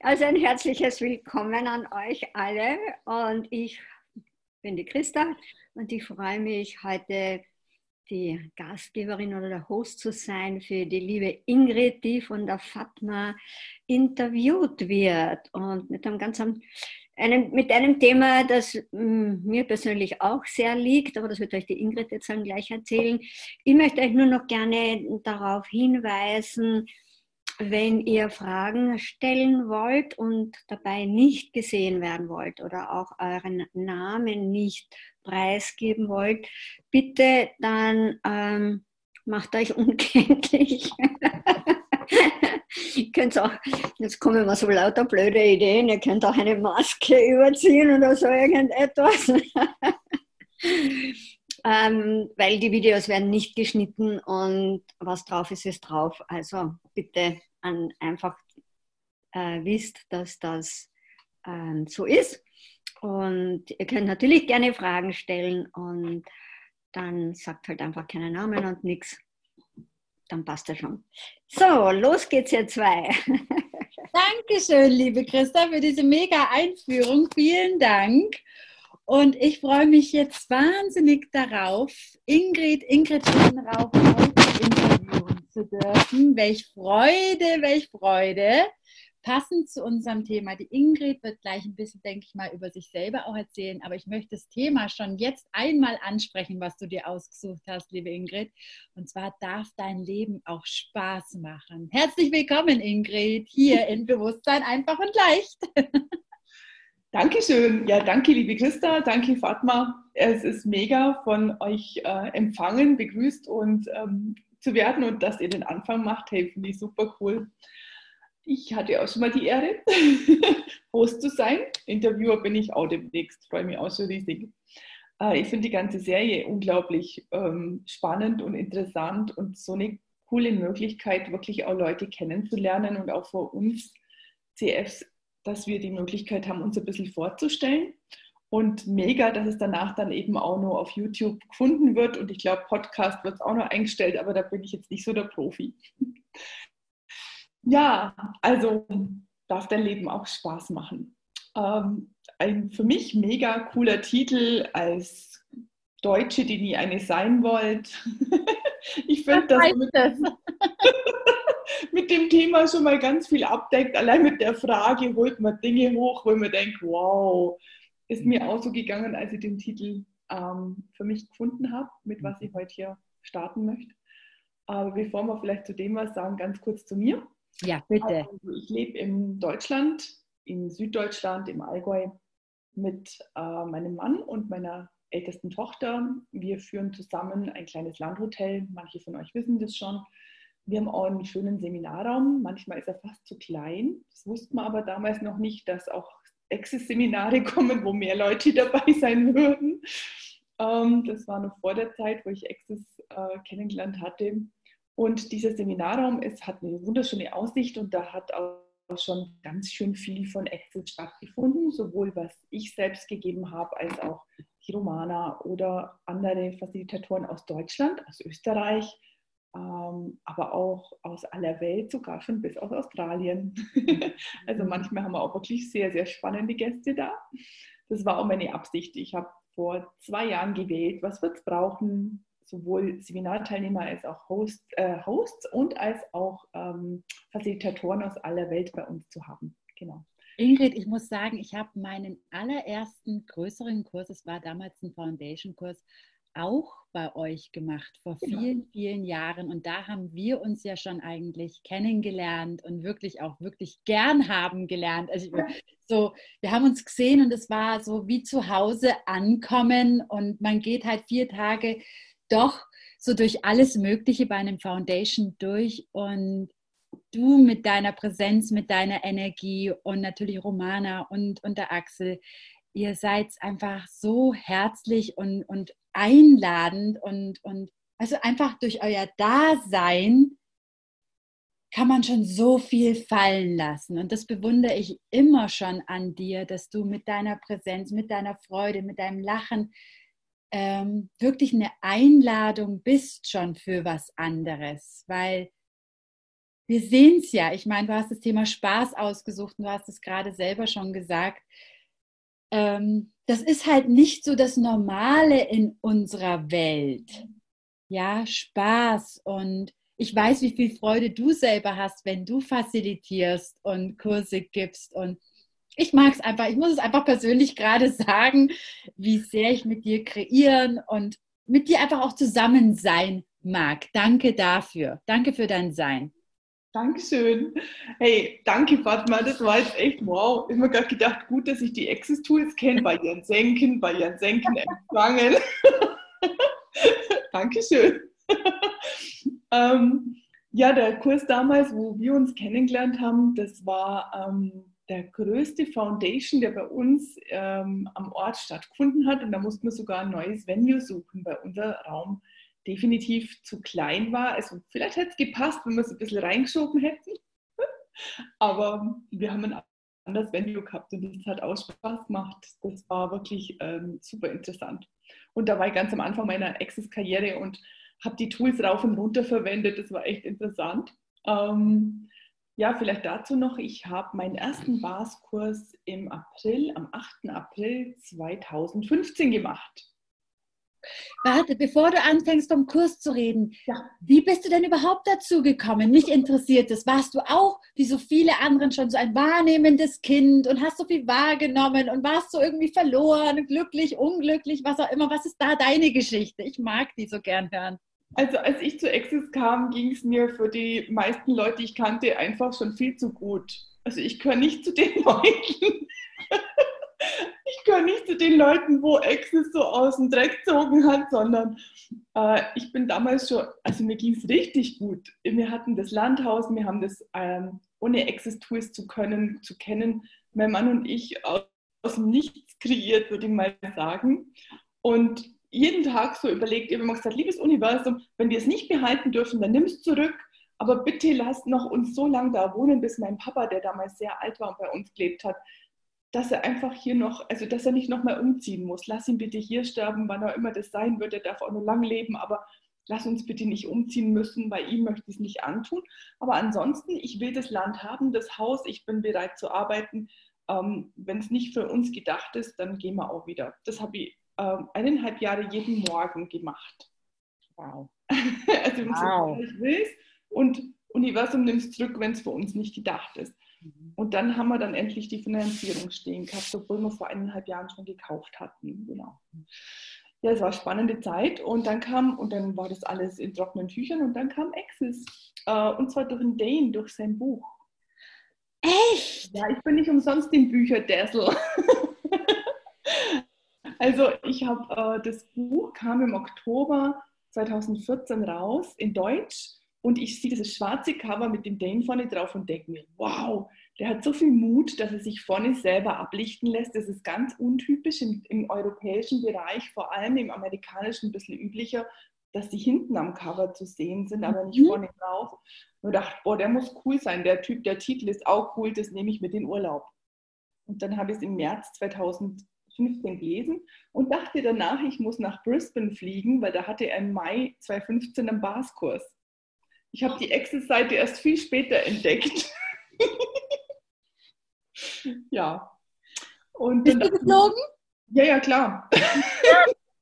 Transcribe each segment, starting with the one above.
Also ein herzliches Willkommen an euch alle und ich bin die Christa und ich freue mich heute die Gastgeberin oder der Host zu sein für die liebe Ingrid, die von der Fatma interviewt wird und mit einem ganz einem, mit einem Thema, das mm, mir persönlich auch sehr liegt, aber das wird euch die Ingrid jetzt dann gleich erzählen. Ich möchte euch nur noch gerne darauf hinweisen, wenn ihr Fragen stellen wollt und dabei nicht gesehen werden wollt oder auch euren Namen nicht preisgeben wollt, bitte dann ähm, macht euch unkenntlich. ihr könnt auch, jetzt kommen mir so lauter blöde Ideen, ihr könnt auch eine Maske überziehen oder so irgendetwas. ähm, weil die Videos werden nicht geschnitten und was drauf ist, ist drauf. Also bitte an, einfach äh, wisst, dass das ähm, so ist. Und ihr könnt natürlich gerne Fragen stellen und dann sagt halt einfach keinen Namen und nichts. Dann passt das schon. So, los geht's ihr zwei. Dankeschön, liebe Christa, für diese mega Einführung. Vielen Dank. Und ich freue mich jetzt wahnsinnig darauf, Ingrid, Ingrid Rauch zu dürfen. Welch Freude, welch Freude passend zu unserem Thema. Die Ingrid wird gleich ein bisschen, denke ich mal, über sich selber auch erzählen, aber ich möchte das Thema schon jetzt einmal ansprechen, was du dir ausgesucht hast, liebe Ingrid. Und zwar darf dein Leben auch Spaß machen. Herzlich willkommen, Ingrid, hier in Bewusstsein einfach und leicht. Dankeschön. Ja, danke, liebe Christa. Danke, Fatma. Es ist mega von euch äh, empfangen, begrüßt und ähm, zu werden und dass ihr den Anfang macht. Hey, finde ich super cool. Ich hatte auch schon mal die Ehre, Host zu sein. Interviewer bin ich auch demnächst, freue mich auch schon riesig. Äh, ich finde die ganze Serie unglaublich ähm, spannend und interessant und so eine coole Möglichkeit, wirklich auch Leute kennenzulernen und auch vor uns CFs, dass wir die Möglichkeit haben, uns ein bisschen vorzustellen. Und mega, dass es danach dann eben auch nur auf YouTube gefunden wird. Und ich glaube, Podcast wird es auch noch eingestellt, aber da bin ich jetzt nicht so der Profi. Ja, also darf dein Leben auch Spaß machen. Ähm, ein für mich mega cooler Titel als Deutsche, die nie eine sein wollt. ich finde das, mit, das? mit, dem Thema schon mal ganz viel abdeckt. Allein mit der Frage holt man Dinge hoch, wo man denkt, wow, ist mir auch so gegangen, als ich den Titel ähm, für mich gefunden habe, mit was ich heute hier starten möchte. Aber bevor wir vielleicht zu dem was sagen, ganz kurz zu mir. Ja, bitte. Also ich lebe in Deutschland, in Süddeutschland, im Allgäu, mit äh, meinem Mann und meiner ältesten Tochter. Wir führen zusammen ein kleines Landhotel. Manche von euch wissen das schon. Wir haben auch einen schönen Seminarraum. Manchmal ist er fast zu klein. Das wusste man aber damals noch nicht, dass auch Access-Seminare kommen, wo mehr Leute dabei sein würden. Ähm, das war noch vor der Zeit, wo ich Access äh, kennengelernt hatte. Und dieser Seminarraum ist, hat eine wunderschöne Aussicht und da hat auch schon ganz schön viel von Access stattgefunden, sowohl was ich selbst gegeben habe, als auch die Romana oder andere Facilitatoren aus Deutschland, aus Österreich, ähm, aber auch aus aller Welt, sogar schon bis aus Australien. also manchmal haben wir auch wirklich sehr, sehr spannende Gäste da. Das war auch meine Absicht. Ich habe vor zwei Jahren gewählt, was wird es brauchen, sowohl Seminarteilnehmer als auch Host, äh, Hosts und als auch ähm, Facilitatoren aus aller Welt bei uns zu haben. Genau. Ingrid, ich muss sagen, ich habe meinen allerersten größeren Kurs, es war damals ein Foundation-Kurs, auch bei euch gemacht vor genau. vielen, vielen Jahren. Und da haben wir uns ja schon eigentlich kennengelernt und wirklich auch wirklich gern haben gelernt. Also so, wir haben uns gesehen und es war so wie zu Hause ankommen und man geht halt vier Tage doch so durch alles Mögliche bei einem Foundation durch und du mit deiner Präsenz, mit deiner Energie und natürlich Romana und, und der Axel, ihr seid einfach so herzlich und, und einladend und, und also einfach durch euer Dasein kann man schon so viel fallen lassen. Und das bewundere ich immer schon an dir, dass du mit deiner Präsenz, mit deiner Freude, mit deinem Lachen ähm, wirklich eine Einladung bist schon für was anderes, weil wir sehen es ja. Ich meine, du hast das Thema Spaß ausgesucht und du hast es gerade selber schon gesagt. Ähm, das ist halt nicht so das Normale in unserer Welt. Ja, Spaß und ich weiß, wie viel Freude du selber hast, wenn du facilitierst und Kurse gibst. Und ich mag es einfach, ich muss es einfach persönlich gerade sagen, wie sehr ich mit dir kreieren und mit dir einfach auch zusammen sein mag. Danke dafür. Danke für dein Sein. Dankeschön. Hey, danke Fatma, das war jetzt echt wow. Ich habe mir gerade gedacht, gut, dass ich die Access Tools kenne, bei ihren Senken, bei ihren Senken empfangen. Dankeschön. ähm, ja, der Kurs damals, wo wir uns kennengelernt haben, das war ähm, der größte Foundation, der bei uns ähm, am Ort stattgefunden hat. Und da mussten wir sogar ein neues Venue suchen, weil unser Raum definitiv zu klein war. Also vielleicht hätte es gepasst, wenn wir es ein bisschen reingeschoben hätten. Aber wir haben ein anderes Venue gehabt und das hat auch Spaß gemacht. Das war wirklich ähm, super interessant. Und da war ich ganz am Anfang meiner Access-Karriere und habe die Tools rauf und runter verwendet. Das war echt interessant. Ähm, ja, vielleicht dazu noch, ich habe meinen ersten BAS-Kurs im April, am 8. April 2015 gemacht. Warte, bevor du anfängst, vom Kurs zu reden, ja. wie bist du denn überhaupt dazu gekommen? Mich interessiert das. Warst du auch, wie so viele anderen, schon so ein wahrnehmendes Kind und hast so viel wahrgenommen und warst so irgendwie verloren, glücklich, unglücklich, was auch immer? Was ist da deine Geschichte? Ich mag die so gern hören. Also als ich zu Access kam, ging es mir für die meisten Leute, die ich kannte, einfach schon viel zu gut. Also ich gehöre nicht zu den Leuten, ich gehöre nicht zu den Leuten, wo Access so aus dem Dreck gezogen hat, sondern äh, ich bin damals schon, also mir ging es richtig gut. Wir hatten das Landhaus, wir haben das ähm, ohne Access-Tools zu können, zu kennen, mein Mann und ich aus, aus dem Nichts kreiert, würde ich mal sagen. Und jeden Tag so überlegt, ich habe immer gesagt, liebes Universum, wenn wir es nicht behalten dürfen, dann nimm es zurück. Aber bitte lasst noch uns so lange da wohnen, bis mein Papa, der damals sehr alt war und bei uns gelebt hat, dass er einfach hier noch, also dass er nicht nochmal umziehen muss. Lass ihn bitte hier sterben, wann auch immer das sein wird. Er darf auch nur lang leben, aber lass uns bitte nicht umziehen müssen. Bei ihm möchte ich es nicht antun. Aber ansonsten, ich will das Land haben, das Haus, ich bin bereit zu arbeiten. Ähm, Wenn es nicht für uns gedacht ist, dann gehen wir auch wieder. Das habe ich ähm, eineinhalb Jahre jeden Morgen gemacht. Wow. also wow. ich will es und Universum nimmt es zurück, wenn es für uns nicht gedacht ist. Mhm. Und dann haben wir dann endlich die Finanzierung stehen gehabt, obwohl wir vor eineinhalb Jahren schon gekauft hatten. Genau. Ja, es war eine spannende Zeit und dann kam, und dann war das alles in trockenen Tüchern und dann kam Access. Äh, und zwar durch den Dane, durch sein Buch. Echt? Ja, ich bin nicht umsonst den Bücherdessel. also ich habe, äh, das Buch kam im Oktober 2014 raus in Deutsch und ich sehe dieses schwarze Cover mit dem Dane vorne drauf und denke mir, wow, der hat so viel Mut, dass er sich vorne selber ablichten lässt. Das ist ganz untypisch im, im europäischen Bereich, vor allem im amerikanischen ein bisschen üblicher, dass die hinten am Cover zu sehen sind, aber nicht mhm. vorne drauf. Und dachte, boah, der muss cool sein. Der Typ, der Titel ist auch cool, das nehme ich mit in Urlaub. Und dann habe ich es im März 2015 gelesen und dachte danach, ich muss nach Brisbane fliegen, weil da hatte er im Mai 2015 einen Baskurs. Ich habe die Access-Seite erst viel später entdeckt. ja. Und Bist du geflogen? Ja, ja, klar.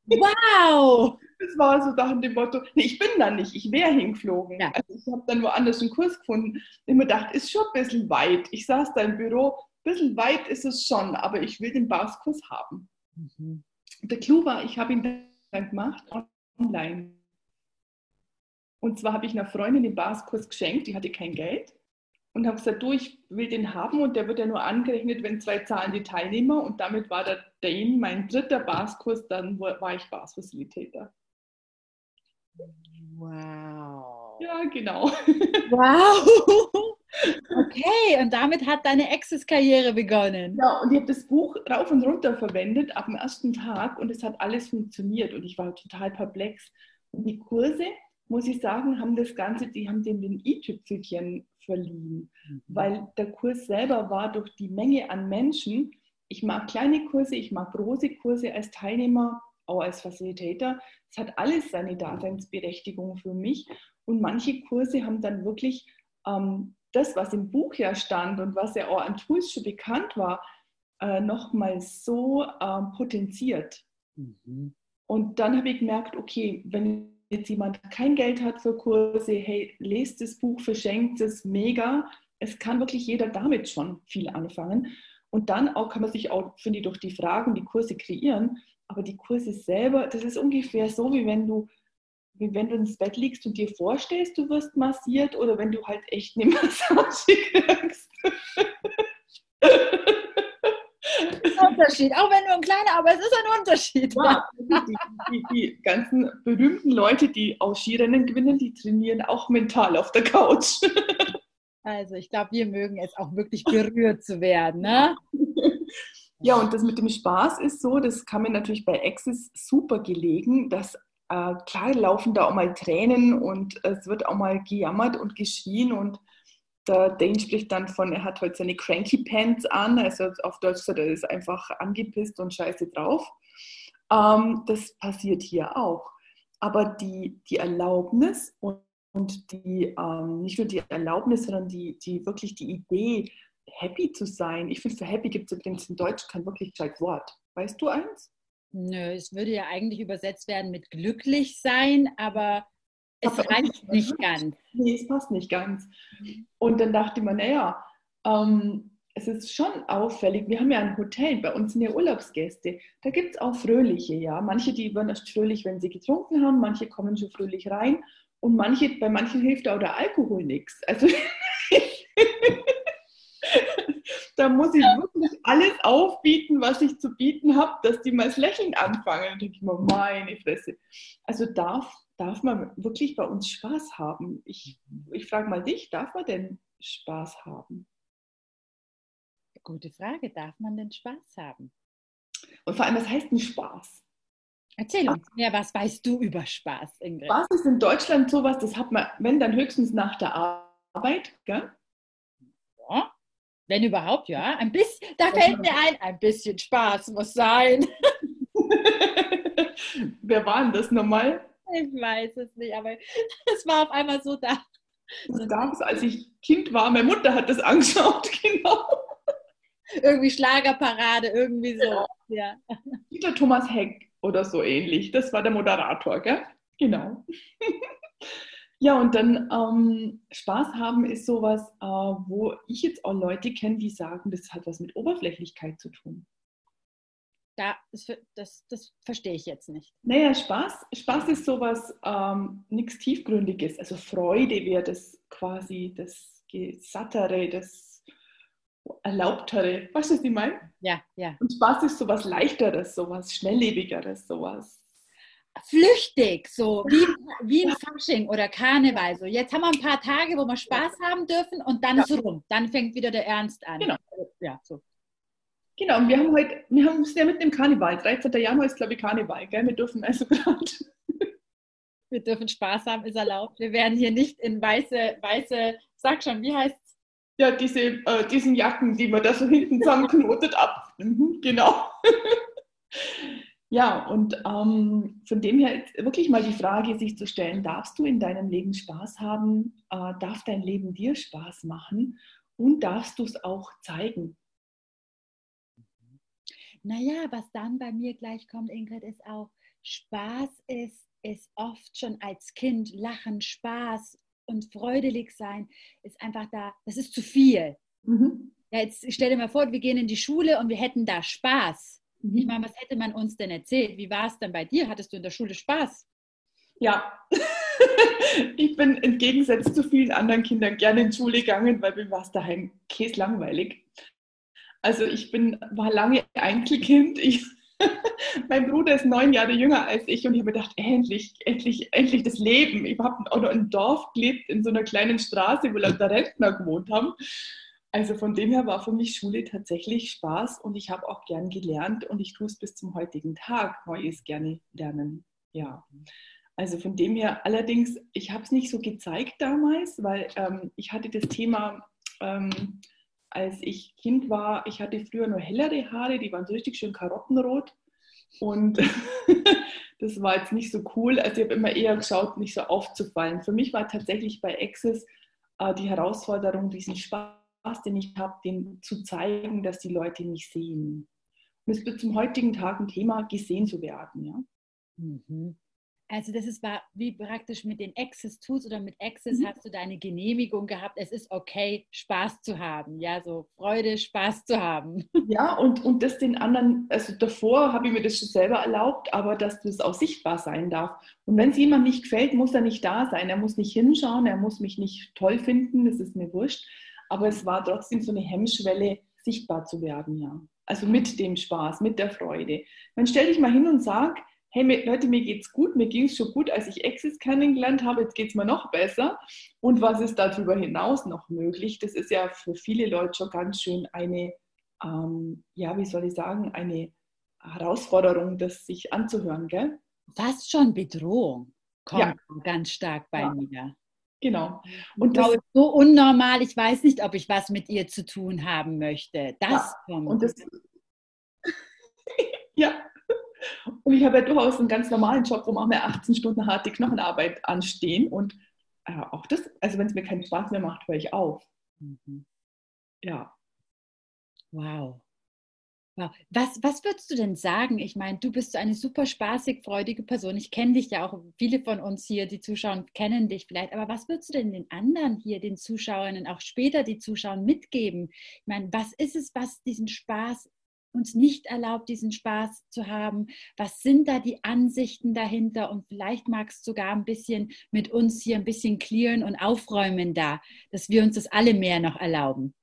wow! Das war so nach dem Motto, nee, ich bin da nicht, ich wäre hingeflogen. Ja. Also ich habe dann woanders einen Kurs gefunden. Ich mir gedacht, ist schon ein bisschen weit. Ich saß da im Büro, ein bisschen weit ist es schon, aber ich will den Baskurs haben. Mhm. Der Clou war, ich habe ihn dann gemacht online. Und zwar habe ich einer Freundin den Baskurs geschenkt, die hatte kein Geld. Und habe gesagt, du, ich will den haben und der wird ja nur angerechnet, wenn zwei Zahlen die Teilnehmer. Und damit war der Dane mein dritter Baskurs, dann war ich Basfacilitator. Wow. Ja, genau. Wow. Okay, und damit hat deine Access-Karriere begonnen. Ja, und ich habe das Buch rauf und runter verwendet ab dem ersten Tag und es hat alles funktioniert und ich war total perplex. Und die Kurse, muss ich sagen, haben das Ganze, die haben dem den i-Tüpfelchen verliehen, mhm. weil der Kurs selber war durch die Menge an Menschen. Ich mag kleine Kurse, ich mag große Kurse als Teilnehmer, auch als Facilitator. Es hat alles seine Daseinsberechtigung für mich. Und manche Kurse haben dann wirklich, äh, ähm, das, was im Buch ja stand und was ja auch an Tools schon bekannt war, äh, nochmal so ähm, potenziert. Mhm. Und dann habe ich gemerkt, okay, wenn jetzt jemand kein Geld hat für Kurse, hey, lest das Buch, verschenkt es, mega. Es kann wirklich jeder damit schon viel anfangen. Und dann auch kann man sich auch, finde ich, durch die Fragen die Kurse kreieren. Aber die Kurse selber, das ist ungefähr so, wie wenn du, wie wenn du ins Bett liegst und dir vorstellst, du wirst massiert oder wenn du halt echt eine Massage kriegst. Unterschied, auch wenn nur ein kleiner, aber es ist ein Unterschied. Ja, die, die, die, ganzen berühmten Leute, die aus Skirennen gewinnen, die trainieren auch mental auf der Couch. Also ich glaube, wir mögen es auch wirklich berührt zu werden. Ne? Ja, und das mit dem Spaß ist so, das kam mir natürlich bei Access super gelegen, dass äh, klar laufen da auch mal Tränen und es wird auch mal gejammert und geschrien und der Dane spricht dann von, er hat heute seine Cranky Pants an, also auf Deutsch sagt er ist einfach angepisst und scheiße drauf. Ähm, das passiert hier auch. Aber die, die Erlaubnis und, und die, ähm, nicht nur die Erlaubnis, sondern die, die wirklich die Idee, happy zu sein. Ich finde, für happy gibt es übrigens in Deutsch kein wirklich gescheit Wort. Weißt du eins? Nö, es würde ja eigentlich übersetzt werden mit glücklich sein, aber es reicht nicht ganz. Nee, es passt nicht ganz. Und dann dachte man, naja, ähm, es ist schon auffällig. Wir haben ja ein Hotel, bei uns sind ja Urlaubsgäste. Da gibt es auch Fröhliche, ja. Manche, die werden erst fröhlich, wenn sie getrunken haben, manche kommen schon fröhlich rein und manche, bei manchen hilft auch der Alkohol nichts. Also da muss ich wirklich alles aufbieten, was ich zu bieten habe, dass die mal das Lächeln anfangen. Und denke ich mir, meine Fresse. Also darf, darf man wirklich bei uns Spaß haben? Ich, ich frage mal dich, darf man denn Spaß haben? Gute Frage, darf man denn Spaß haben? Und vor allem, was heißt denn Spaß? Erzähl uns mehr, was weißt du über Spaß, Ingrid? Spaß ist in Deutschland sowas, das hat man, wenn dann höchstens nach der Arbeit, gell? Ja. Wenn überhaupt, ja. Ein bisschen, da fällt mir ein, ein bisschen Spaß muss sein. Wer war denn das nochmal? Ich weiß es nicht, aber es war auf einmal so da. Das gab es, als ich Kind war. Meine Mutter hat das angeschaut, genau. Irgendwie Schlagerparade, irgendwie so. Ja. Peter Thomas Heck oder so ähnlich. Das war der Moderator, gell? Genau. Ja, und dann ähm, Spaß haben ist sowas, äh, wo ich jetzt auch Leute kenne, die sagen, das hat was mit Oberflächlichkeit zu tun. Da, das, das, das verstehe ich jetzt nicht. Naja, Spaß, Spaß ist sowas, ähm, nichts Tiefgründiges. Also Freude wäre das quasi das Gesattere, das Erlaubtere. Weißt du, was ich meine? Ja, ja. Und Spaß ist sowas Leichteres, sowas Schnelllebigeres, sowas flüchtig, so wie, wie ein Fasching oder Karneval. So, jetzt haben wir ein paar Tage, wo wir Spaß haben dürfen und dann ja. ist rum. Dann fängt wieder der Ernst an. Genau. Ja, so. Genau, und wir haben heute, wir haben es ja mit dem Karneval. 13. Januar ist, glaube ich, Karneval, gell? Wir dürfen also gerade. Wir dürfen Spaß haben, ist erlaubt. Wir werden hier nicht in weiße, weiße, sag schon, wie heißt es? Ja, diese, äh, diesen Jacken, die man da so hinten zusammenknotet ab. Mhm, genau. Ja, und ähm, von dem her wirklich mal die Frage sich zu stellen, darfst du in deinem Leben Spaß haben? Äh, darf dein Leben dir Spaß machen? Und darfst du es auch zeigen? Naja, was dann bei mir gleich kommt, Ingrid, ist auch, Spaß ist, ist oft schon als Kind Lachen, Spaß und freudelig sein, ist einfach da, das ist zu viel. Mhm. Ja, jetzt stell dir mal vor, wir gehen in die Schule und wir hätten da Spaß ich mhm. meine, was hätte man uns denn erzählt? Wie war es denn bei dir? Hattest du in der Schule Spaß? Ja, ich bin im Gegensatz zu vielen anderen Kindern gerne in die Schule gegangen, weil mir war es daheim käslangweilig. Also ich bin, war lange Einzelkind. Ich, mein Bruder ist neun Jahre jünger als ich und ich habe gedacht, endlich, endlich, endlich das Leben. Ich habe auch noch im Dorf gelebt, in so einer kleinen Straße, wo lauter Rentner gewohnt haben. Also von dem her war für mich Schule tatsächlich Spaß und ich habe auch gern gelernt und ich tue es bis zum heutigen Tag, Neues gerne lernen. Ja. Also von dem her, allerdings, ich habe es nicht so gezeigt damals, weil ähm, ich hatte das Thema, ähm, als ich Kind war, ich hatte früher nur hellere Haare, die waren so richtig schön karottenrot. Und das war jetzt nicht so cool. Also ich habe immer eher geschaut, nicht so aufzufallen. Für mich war tatsächlich bei Access äh, die Herausforderung, diesen Spaß, den ich habe, den zu zeigen, dass die Leute mich sehen. Und es wird zum heutigen Tag ein Thema, gesehen zu werden. Ja? Mhm. Also das ist war wie praktisch mit den Access Tools oder mit Access mhm. hast du deine Genehmigung gehabt. Es ist okay, Spaß zu haben, ja, so Freude, Spaß zu haben. Ja, und, und das den anderen, also davor habe ich mir das schon selber erlaubt, aber dass das auch sichtbar sein darf. Und wenn es jemand nicht gefällt, muss er nicht da sein. Er muss nicht hinschauen, er muss mich nicht toll finden, das ist mir wurscht. Aber es war trotzdem so eine Hemmschwelle, sichtbar zu werden, ja. Also mit dem Spaß, mit der Freude. Dann stell dich mal hin und sag, hey Leute, mir geht's gut, mir ging es schon gut, als ich Access kennengelernt habe, jetzt geht es mir noch besser. Und was ist darüber hinaus noch möglich? Das ist ja für viele Leute schon ganz schön eine, ähm, ja, wie soll ich sagen, eine Herausforderung, das sich anzuhören, gell? Fast schon Bedrohung kommt ja. ganz stark bei ja. mir. Genau. Und das ist so unnormal, ich weiß nicht, ob ich was mit ihr zu tun haben möchte. Das ja. kommt. Und das, ja, und ich habe ja durchaus einen ganz normalen Job, wo manchmal 18 Stunden harte Knochenarbeit anstehen. Und äh, auch das, also wenn es mir keinen Spaß mehr macht, höre ich auf. Mhm. Ja. Wow. Wow. Was, was würdest du denn sagen? Ich meine, du bist eine super spaßig, freudige Person. Ich kenne dich ja auch. Viele von uns hier, die Zuschauer, kennen dich vielleicht. Aber was würdest du denn den anderen hier, den Zuschauern und auch später die Zuschauer mitgeben? Ich meine, was ist es, was diesen Spaß uns nicht erlaubt, diesen Spaß zu haben? Was sind da die Ansichten dahinter? Und vielleicht magst du sogar ein bisschen mit uns hier ein bisschen clearen und aufräumen da, dass wir uns das alle mehr noch erlauben.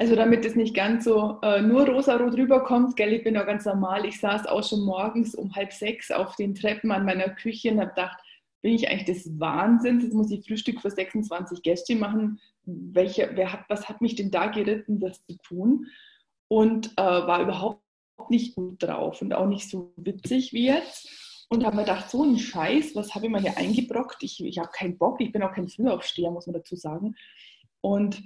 Also damit es nicht ganz so äh, nur rosarot rüberkommt, gell, ich bin auch ganz normal. Ich saß auch schon morgens um halb sechs auf den Treppen an meiner Küche und habe gedacht, bin ich eigentlich des Wahnsinns? Jetzt muss ich Frühstück für 26 Gäste machen. Welche, wer hat, was hat mich denn da geritten, das zu tun? und äh, war überhaupt nicht gut drauf und auch nicht so witzig wie jetzt. Und habe mir gedacht, so ein Scheiß, was habe ich mir hier eingebrockt? Ich, ich habe keinen Bock, ich bin auch kein Frühaufsteher, muss man dazu sagen. Und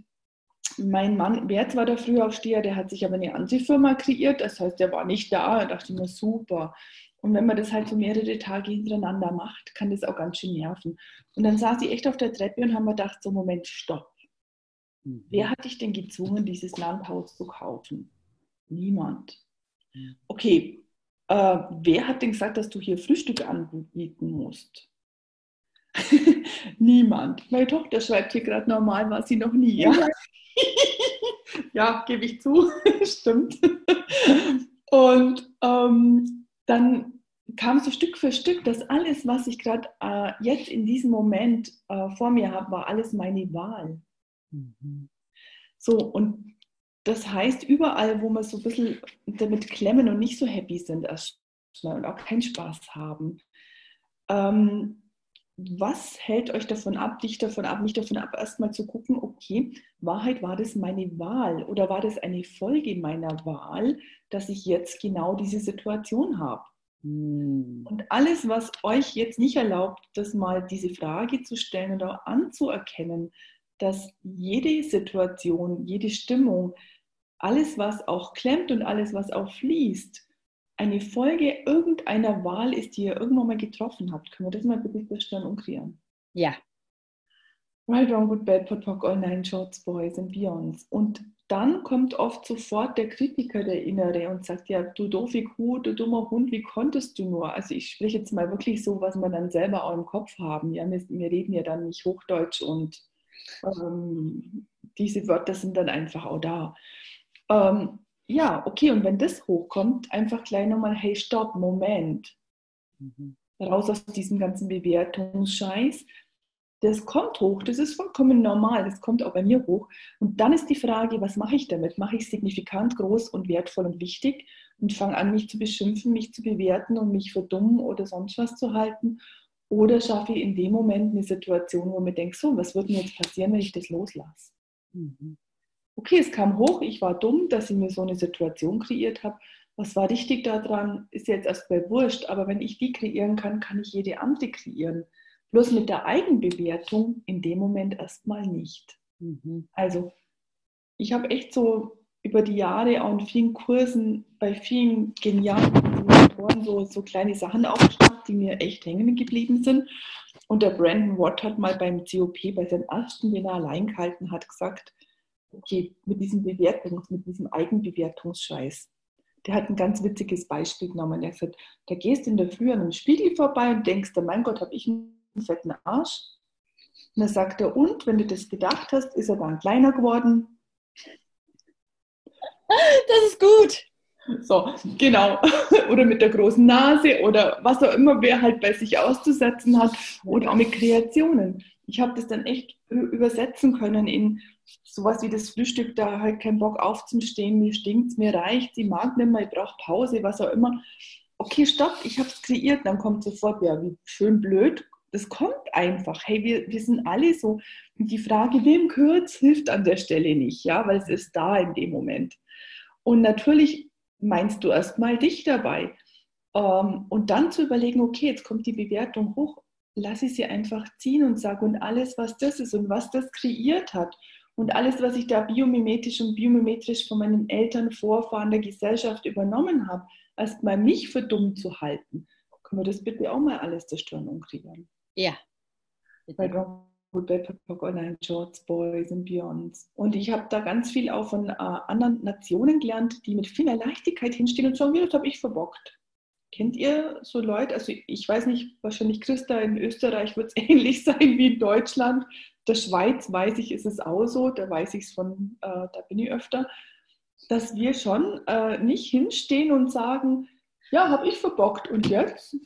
mein Mann, wer war der Frühaufsteher, der hat sich aber eine Anziehfirma kreiert, das heißt, der war nicht da. Da dachte ich mir, super. Und wenn man das halt so mehrere Tage hintereinander macht, kann das auch ganz schön nerven. Und dann saß ich echt auf der Treppe und habe mir gedacht, so Moment, stopp. Mhm. Wer hat dich denn gezwungen, dieses Landhaus zu kaufen? Niemand. Okay, äh, wer hat denn gesagt, dass du hier Frühstück anbieten musst? Niemand. Meine Tochter schreibt hier gerade normal, war sie noch nie. Ja, ja gebe ich zu, stimmt. Und ähm, dann kam so Stück für Stück, dass alles, was ich gerade äh, jetzt in diesem Moment äh, vor mir habe, war alles meine Wahl. Mhm. So, und das heißt, überall, wo wir so ein bisschen damit klemmen und nicht so happy sind erstmal und auch keinen Spaß haben, ähm, was hält euch davon ab, dich davon ab, mich davon ab, erstmal zu gucken, okay, Wahrheit, war das meine Wahl oder war das eine Folge meiner Wahl, dass ich jetzt genau diese Situation habe? Hm. Und alles, was euch jetzt nicht erlaubt, das mal diese Frage zu stellen oder anzuerkennen, dass jede Situation, jede Stimmung, alles, was auch klemmt und alles, was auch fließt, eine Folge irgendeiner Wahl ist, die ihr irgendwann mal getroffen habt. Können wir das mal bitte feststellen und kreieren? Ja. Right, wrong, good, bad, pot, pock, all nine shorts, boys and beyonds. Und dann kommt oft sofort der Kritiker, der Innere, und sagt, ja, du doofe Kuh, du dummer Hund, wie konntest du nur? Also ich spreche jetzt mal wirklich so, was wir dann selber auch im Kopf haben. Ja, wir, wir reden ja dann nicht Hochdeutsch und ähm, diese Wörter sind dann einfach auch da. Ähm, ja, okay, und wenn das hochkommt, einfach gleich nochmal, hey, stopp, Moment. Mhm. Raus aus diesem ganzen Bewertungsscheiß. Das kommt hoch, das ist vollkommen normal, das kommt auch bei mir hoch. Und dann ist die Frage, was mache ich damit? Mache ich es signifikant, groß und wertvoll und wichtig und fange an, mich zu beschimpfen, mich zu bewerten und mich für dumm oder sonst was zu halten? Oder schaffe ich in dem Moment eine Situation, wo mir denke, so, was würde mir jetzt passieren, wenn ich das loslasse? Mhm. Okay, es kam hoch, ich war dumm, dass ich mir so eine Situation kreiert habe. Was war richtig daran, ist jetzt erstmal wurscht, aber wenn ich die kreieren kann, kann ich jede andere kreieren. Bloß mit der Eigenbewertung in dem Moment erstmal nicht. Mhm. Also, ich habe echt so über die Jahre auch in vielen Kursen bei vielen genialen Mentoren so, so kleine Sachen aufgeschnappt, die mir echt hängen geblieben sind. Und der Brandon Watt hat mal beim COP, bei seinem ersten, den er allein gehalten hat, gesagt, okay, mit diesem Bewertungs-, mit diesem Eigenbewertungsscheiß. Der hat ein ganz witziges Beispiel genommen. Er hat gesagt, da gehst du in der Früh an einem Spiegel vorbei und denkst, mein Gott, habe ich einen fetten Arsch. Und dann sagt er, und wenn du das gedacht hast, ist er dann kleiner geworden. Das ist gut. So, genau. Oder mit der großen Nase oder was auch immer, wer halt bei sich auszusetzen hat. Oder auch mit Kreationen. Ich habe das dann echt übersetzen können in sowas wie das Frühstück, da halt keinen Bock aufzustehen, mir stinkt mir reicht, sie mag nicht mehr, ich brauche Pause, was auch immer. Okay, stopp, ich habe es kreiert. Dann kommt sofort, ja, wie schön blöd. Das kommt einfach. Hey, wir, wir sind alle so. Und die Frage, wem gehört hilft an der Stelle nicht, ja, weil es ist da in dem Moment. Und natürlich meinst du erstmal dich dabei. Ähm, und dann zu überlegen, okay, jetzt kommt die Bewertung hoch, lass ich sie einfach ziehen und sage, und alles, was das ist und was das kreiert hat und alles, was ich da biomimetisch und biomimetrisch von meinen Eltern, Vorfahren der Gesellschaft übernommen habe, erstmal mich für dumm zu halten, können wir das bitte auch mal alles zerstören und kreieren. Ja. Bei Good Bad Online, Shorts, Boys and Beyonds. Und ich habe da ganz viel auch von äh, anderen Nationen gelernt, die mit viel mehr Leichtigkeit hinstehen und sagen, ja, das habe ich verbockt. Kennt ihr so Leute? Also ich weiß nicht, wahrscheinlich Christa in Österreich wird es ähnlich sein wie in Deutschland. Der Schweiz weiß ich, ist es auch so, da weiß ich es von, äh, da bin ich öfter, dass wir schon äh, nicht hinstehen und sagen, ja, habe ich verbockt und jetzt?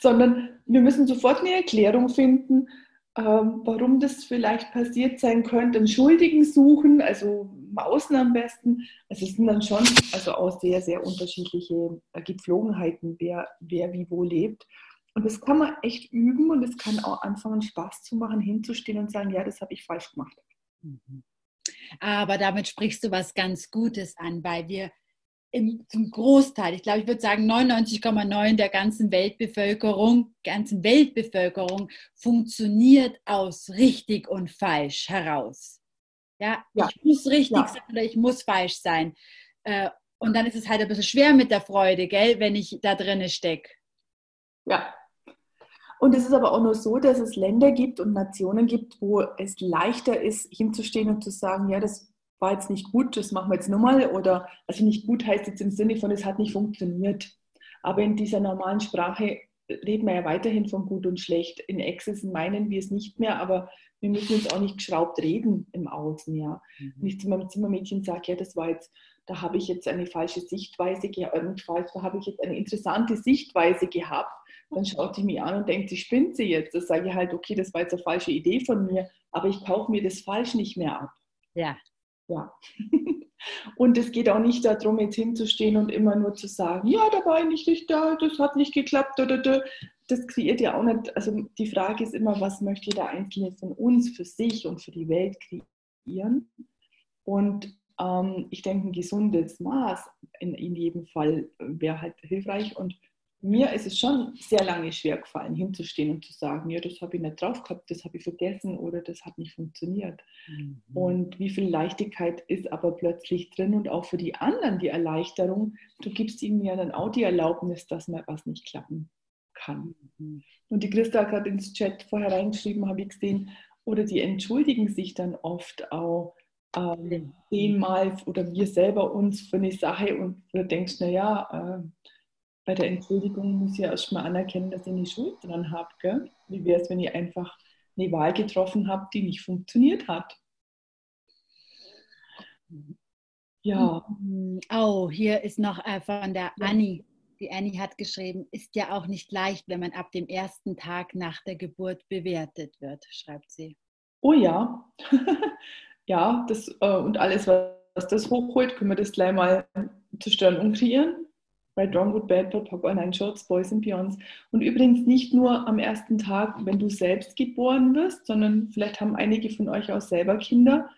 Sondern wir müssen sofort eine Erklärung finden, ähm, warum das vielleicht passiert sein könnte, einen Schuldigen suchen, also Außen am besten. Also es sind dann schon also auch sehr, sehr unterschiedliche Gepflogenheiten, wer, wer wie wo lebt. Und das kann man echt üben und es kann auch anfangen, Spaß zu machen, hinzustehen und sagen, ja, das habe ich falsch gemacht. Mhm. Aber damit sprichst du was ganz Gutes an, weil wir im, zum Großteil, ich glaube, ich würde sagen 99,9 der ganzen Weltbevölkerung, ganzen Weltbevölkerung funktioniert aus richtig und falsch heraus. Ja, ja. ich muss richtig ja. sein oder ich muss falsch sein. Äh, und dann ist es halt ein bisschen schwer mit der Freude, gell, wenn ich da drinne stecke. Ja. Und es ist aber auch nur so, dass es Länder gibt und Nationen gibt, wo es leichter ist, hinzustehen und zu sagen, ja, das war jetzt nicht gut, das machen wir jetzt nochmal. Oder, also nicht gut heißt jetzt im Sinne von, es hat nicht funktioniert. Aber in dieser normalen Sprache reden wir ja weiterhin von gut und schlecht. In Access meinen wir es nicht mehr, aber wir müssen uns auch nicht geschraubt reden im Außen. Ja. Mhm. Wenn ich zu meinem Zimmermädchen sage, ja, das war jetzt, da habe ich jetzt eine falsche Sichtweise gehabt, da habe ich jetzt eine interessante Sichtweise gehabt, dann schaut sie mich an und denkt, sie spinnt sie jetzt. Das sage ich halt, okay, das war jetzt eine falsche Idee von mir, aber ich kaufe mir das falsch nicht mehr ab. Ja, ja. Und es geht auch nicht darum, jetzt hinzustehen und immer nur zu sagen, ja, da war ich nicht da, das hat nicht geklappt. Das kreiert ja auch nicht. Also die Frage ist immer, was möchte jeder Einzelne von uns für sich und für die Welt kreieren? Und ähm, ich denke, ein gesundes Maß in, in jedem Fall wäre halt hilfreich. Und mir ist es schon sehr lange schwer gefallen, hinzustehen und zu sagen, ja, das habe ich nicht drauf gehabt, das habe ich vergessen oder das hat nicht funktioniert. Mhm. Und wie viel Leichtigkeit ist aber plötzlich drin und auch für die anderen die Erleichterung, du gibst ihnen ja dann auch die Erlaubnis, dass mal was nicht klappen kann. Mhm. Und die Christa hat gerade ins Chat vorher reingeschrieben, habe ich gesehen, oder die entschuldigen sich dann oft auch ähm, zehnmal oder wir selber uns für eine Sache und du denkst, naja, äh, bei der Entschuldigung muss ich ja erstmal anerkennen, dass ich eine Schuld dran habe. Gell? Wie wäre es, wenn ich einfach eine Wahl getroffen habe, die nicht funktioniert hat? Ja. Oh, hier ist noch äh, von der. Annie. Die Annie hat geschrieben, ist ja auch nicht leicht, wenn man ab dem ersten Tag nach der Geburt bewertet wird, schreibt sie. Oh ja. ja, das, äh, und alles, was das hochholt, können wir das gleich mal zerstören und kreieren bei Strong Good Bad Bad Pop Online Shorts, Boys and Beyonds. Und übrigens nicht nur am ersten Tag, wenn du selbst geboren wirst, sondern vielleicht haben einige von euch auch selber Kinder.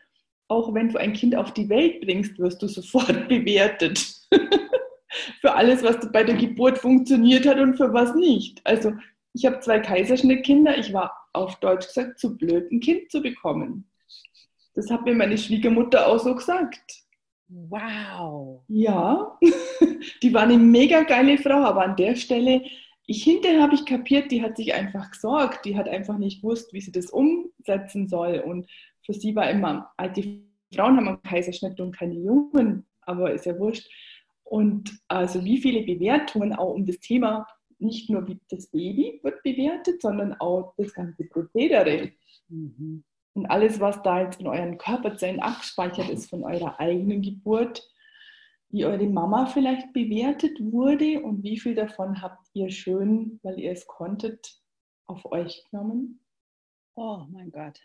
Auch wenn du ein Kind auf die Welt bringst, wirst du sofort bewertet. für alles, was bei der Geburt funktioniert hat und für was nicht. Also ich habe zwei Kaiserschnittkinder. Ich war auf Deutsch gesagt zu blöd, ein Kind zu bekommen. Das hat mir meine Schwiegermutter auch so gesagt. Wow. Ja, die war eine mega geile Frau, aber an der Stelle, ich hinterher habe ich kapiert, die hat sich einfach gesorgt, die hat einfach nicht gewusst, wie sie das umsetzen soll. Und für sie war immer, alte Frauen haben einen Kaiserschnitt und keine Jungen, aber ist ja wurscht. Und also wie viele Bewertungen auch um das Thema, nicht nur wie das Baby wird bewertet, sondern auch das ganze Prozedere. Mhm. Und alles, was da jetzt in euren Körperzellen abgespeichert ist von eurer eigenen Geburt, wie eure Mama vielleicht bewertet wurde und wie viel davon habt ihr schön, weil ihr es konntet, auf euch genommen? Oh mein Gott.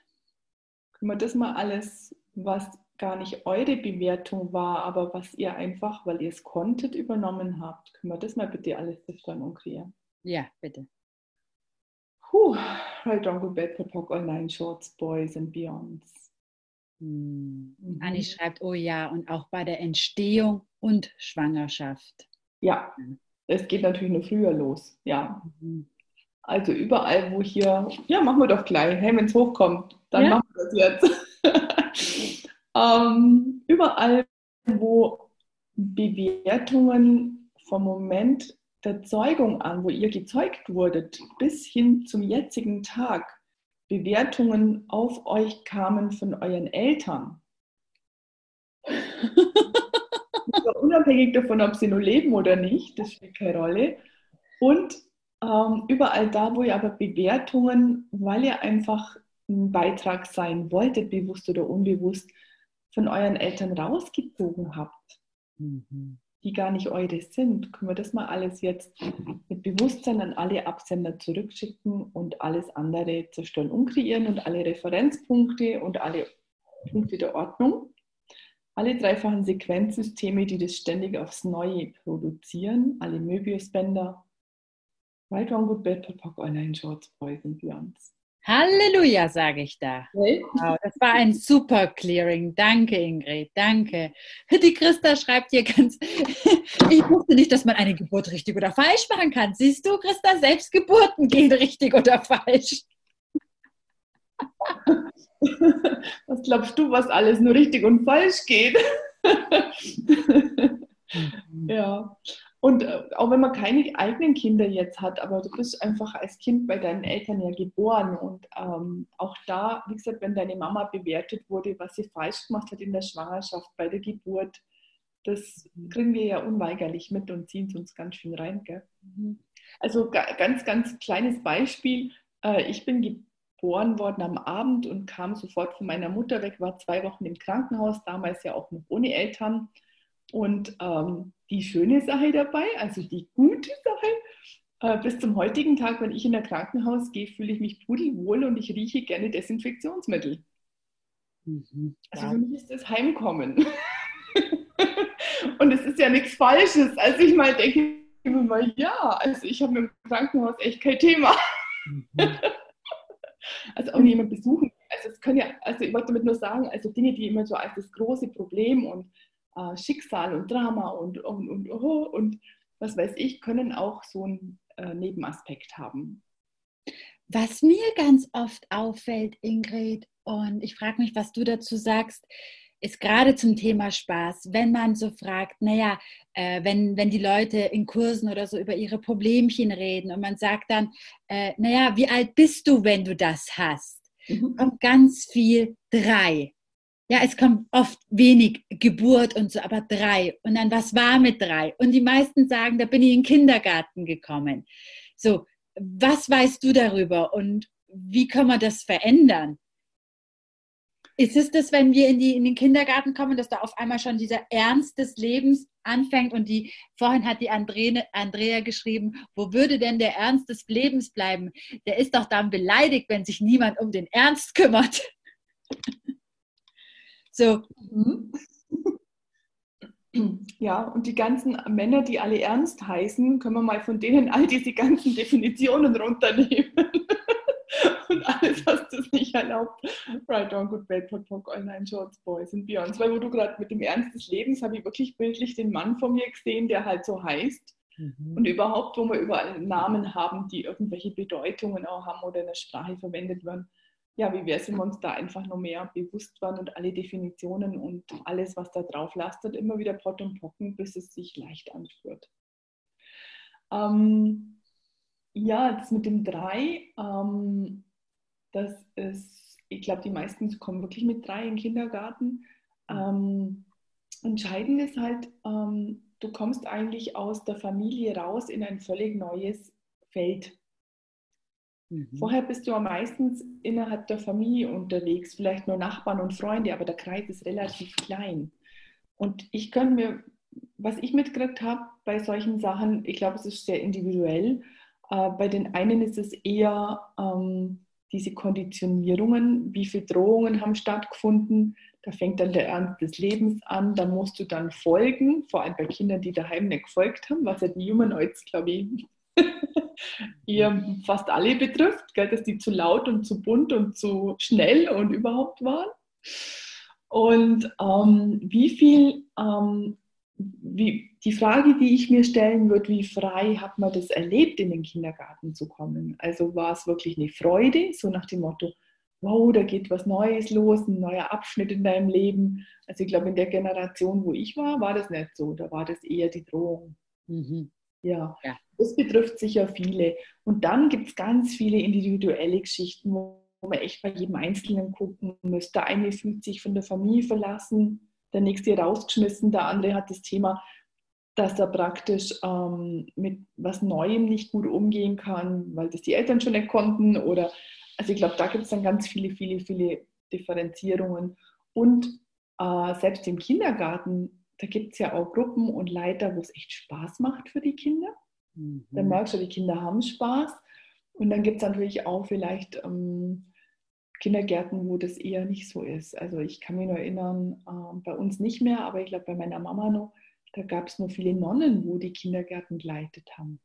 Wir das mal alles, was gar nicht eure Bewertung war, aber was ihr einfach, weil ihr es konntet, übernommen habt. Können wir das mal bitte alles zerstellen und kreieren? Ja, bitte. Puh, right on, good bed, Pop Online Shorts, Boys and Beyonds. Hm. Mhm. Anni schreibt, oh ja, und auch bei der Entstehung und Schwangerschaft. Ja, es geht natürlich nur früher los, ja. Mhm. Also überall, wo hier, ja, machen wir doch gleich, hey, wenn es hochkommt, dann ja. machen wir das jetzt. ähm, überall, wo Bewertungen vom Moment der Zeugung an, wo ihr gezeugt wurdet, bis hin zum jetzigen Tag, Bewertungen auf euch kamen von euren Eltern. unabhängig davon, ob sie nur leben oder nicht, das spielt keine Rolle. Und ähm, überall da, wo ihr aber Bewertungen, weil ihr einfach ein Beitrag sein wolltet, bewusst oder unbewusst, von euren Eltern rausgezogen habt, mhm. Die gar nicht eure sind, können wir das mal alles jetzt mit Bewusstsein an alle Absender zurückschicken und alles andere zerstören, umkreieren und alle Referenzpunkte und alle Punkte der Ordnung. Alle dreifachen Sequenzsysteme, die das ständig aufs Neue produzieren, alle Möbiusbänder, Right Wrong Good Bad Pop Online Shorts Boys and Beyonds. Halleluja, sage ich da. Wow, das war ein super Clearing. Danke, Ingrid. Danke. Die Christa schreibt hier ganz, ich wusste nicht, dass man eine Geburt richtig oder falsch machen kann. Siehst du, Christa, selbst Geburten gehen richtig oder falsch. Was glaubst du, was alles nur richtig und falsch geht? Ja. Und äh, auch wenn man keine eigenen Kinder jetzt hat, aber du bist einfach als Kind bei deinen Eltern ja geboren. Und ähm, auch da, wie gesagt, wenn deine Mama bewertet wurde, was sie falsch gemacht hat in der Schwangerschaft, bei der Geburt, das kriegen wir ja unweigerlich mit und ziehen es uns ganz schön rein. Gell? Mhm. Also ganz, ganz kleines Beispiel. Äh, ich bin geboren worden am Abend und kam sofort von meiner Mutter weg, war zwei Wochen im Krankenhaus, damals ja auch noch ohne Eltern. Und ähm, die schöne Sache dabei, also die gute Sache, äh, bis zum heutigen Tag, wenn ich in ein Krankenhaus gehe, fühle ich mich pudelwohl und ich rieche gerne Desinfektionsmittel. Mhm. Also für mich ist das Heimkommen. und es ist ja nichts Falsches. Also ich mal denke immer mal, ja, also ich habe im Krankenhaus echt kein Thema. Mhm. also auch jemand besuchen. Also es können ja, also ich wollte damit nur sagen, also Dinge, die immer so als das große Problem und äh, Schicksal und Drama und, und, und, oh, und was weiß ich, können auch so einen äh, Nebenaspekt haben. Was mir ganz oft auffällt, Ingrid, und ich frage mich, was du dazu sagst, ist gerade zum Thema Spaß, wenn man so fragt, naja, äh, wenn, wenn die Leute in Kursen oder so über ihre Problemchen reden und man sagt dann, äh, naja, wie alt bist du, wenn du das hast? Mhm. Kommt ganz viel drei. Ja, es kommt oft wenig Geburt und so, aber drei. Und dann, was war mit drei? Und die meisten sagen, da bin ich in den Kindergarten gekommen. So, was weißt du darüber und wie kann man das verändern? Ist es das, wenn wir in, die, in den Kindergarten kommen, dass da auf einmal schon dieser Ernst des Lebens anfängt und die, vorhin hat die Andrea, Andrea geschrieben, wo würde denn der Ernst des Lebens bleiben? Der ist doch dann beleidigt, wenn sich niemand um den Ernst kümmert. So. Mhm. Ja, und die ganzen Männer, die alle ernst heißen, können wir mal von denen all diese ganzen Definitionen runternehmen. und alles, was das nicht erlaubt. Right on, good bad, pot, pok, online shorts, boys and beyond. Weil wo du gerade mit dem Ernst des Lebens, habe ich wirklich bildlich den Mann von mir gesehen, der halt so heißt. Mhm. Und überhaupt, wo wir überall Namen haben, die irgendwelche Bedeutungen auch haben oder in der Sprache verwendet werden ja, wie wäre es, wenn wir uns da einfach noch mehr bewusst waren und alle Definitionen und alles, was da drauf lastet, immer wieder Pott und Pocken, bis es sich leicht anspürt. Ähm, Ja, das mit dem drei, ähm, das ist, ich glaube, die meisten kommen wirklich mit drei in den Kindergarten. Ähm, entscheidend ist halt, ähm, du kommst eigentlich aus der Familie raus in ein völlig neues Feld. Mhm. Vorher bist du meistens innerhalb der Familie unterwegs, vielleicht nur Nachbarn und Freunde, aber der Kreis ist relativ klein. Und ich könnte mir, was ich mitgekriegt habe bei solchen Sachen, ich glaube, es ist sehr individuell. Äh, bei den einen ist es eher ähm, diese Konditionierungen, wie viele Drohungen haben stattgefunden. Da fängt dann der Ernst des Lebens an, da musst du dann folgen, vor allem bei Kindern, die daheim nicht gefolgt haben, was ja die Humanoids, glaube ich, eher fast alle betrifft, gell, dass die zu laut und zu bunt und zu schnell und überhaupt waren. Und ähm, wie viel, ähm, wie, die Frage, die ich mir stellen würde, wie frei hat man das erlebt, in den Kindergarten zu kommen? Also war es wirklich eine Freude, so nach dem Motto, wow, da geht was Neues los, ein neuer Abschnitt in deinem Leben. Also ich glaube, in der Generation, wo ich war, war das nicht so. Da war das eher die Drohung. Mhm. Ja. ja. das betrifft sicher viele. Und dann gibt es ganz viele individuelle Geschichten, wo man echt bei jedem Einzelnen gucken muss. Der eine fühlt sich von der Familie verlassen, der nächste rausgeschmissen, der andere hat das Thema, dass er praktisch ähm, mit was Neuem nicht gut umgehen kann, weil das die Eltern schon nicht konnten. Oder also ich glaube, da gibt es dann ganz viele, viele, viele Differenzierungen. Und äh, selbst im Kindergarten da gibt es ja auch Gruppen und Leiter, wo es echt Spaß macht für die Kinder. Mhm. Dann merkst du, die Kinder haben Spaß. Und dann gibt es natürlich auch vielleicht ähm, Kindergärten, wo das eher nicht so ist. Also ich kann mich nur erinnern, äh, bei uns nicht mehr, aber ich glaube bei meiner Mama noch, da gab es nur viele Nonnen, wo die Kindergärten geleitet haben.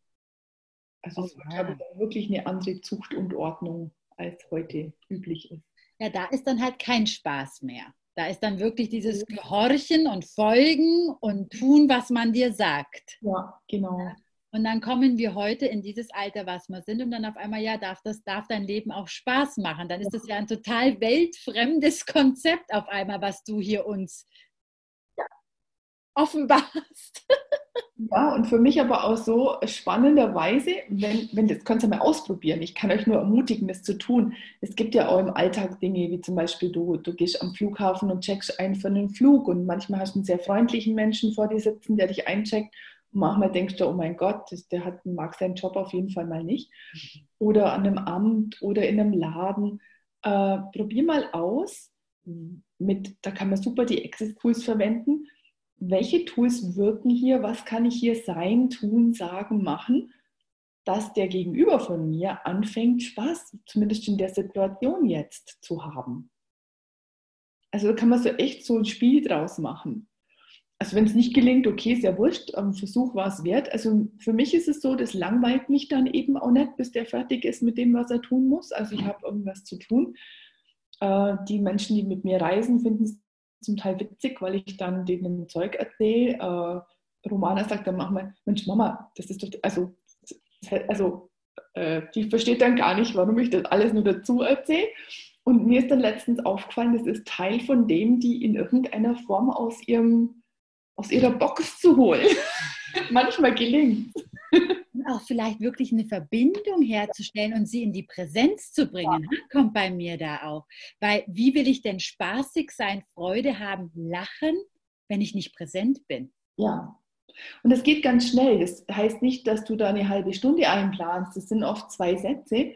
Also es oh, war, glaube ich, wirklich eine andere Zucht und Ordnung, als heute üblich ist. Ja, da ist dann halt kein Spaß mehr. Da ist dann wirklich dieses Gehorchen und Folgen und tun, was man dir sagt. Ja, genau. Und dann kommen wir heute in dieses Alter, was wir sind, und dann auf einmal, ja, darf das, darf dein Leben auch Spaß machen. Dann ist das ja ein total weltfremdes Konzept auf einmal, was du hier uns. Offenbarst. Ja, und für mich aber auch so spannenderweise, wenn, wenn das könnt ihr mal ausprobieren. Ich kann euch nur ermutigen, das zu tun. Es gibt ja auch im Alltag Dinge, wie zum Beispiel du, du gehst am Flughafen und checkst ein für einen Flug und manchmal hast du einen sehr freundlichen Menschen vor dir sitzen, der dich eincheckt. Und manchmal denkst du, oh mein Gott, das, der hat, mag seinen Job auf jeden Fall mal nicht. Oder an einem Amt oder in einem Laden. Äh, probier mal aus. Mit, da kann man super die Access-Tools verwenden welche Tools wirken hier, was kann ich hier sein, tun, sagen, machen, dass der Gegenüber von mir anfängt, Spaß, zumindest in der Situation jetzt zu haben. Also da kann man so echt so ein Spiel draus machen. Also wenn es nicht gelingt, okay, ist ja wurscht, am Versuch war es wert. Also für mich ist es so, das langweilt mich dann eben auch nicht, bis der fertig ist mit dem, was er tun muss. Also ich habe irgendwas zu tun. Äh, die Menschen, die mit mir reisen, finden es zum Teil witzig, weil ich dann denen Zeug erzähle. Äh, Romana sagt dann manchmal, Mensch Mama, das ist doch, also, also äh, die versteht dann gar nicht, warum ich das alles nur dazu erzähle. Und mir ist dann letztens aufgefallen, das ist Teil von dem, die in irgendeiner Form aus, ihrem, aus ihrer Box zu holen. Manchmal gelingt auch vielleicht wirklich eine Verbindung herzustellen und sie in die Präsenz zu bringen, ja. kommt bei mir da auch. Weil wie will ich denn spaßig sein, Freude haben, lachen, wenn ich nicht präsent bin? Ja. Und es geht ganz schnell. Das heißt nicht, dass du da eine halbe Stunde einplanst. Das sind oft zwei Sätze,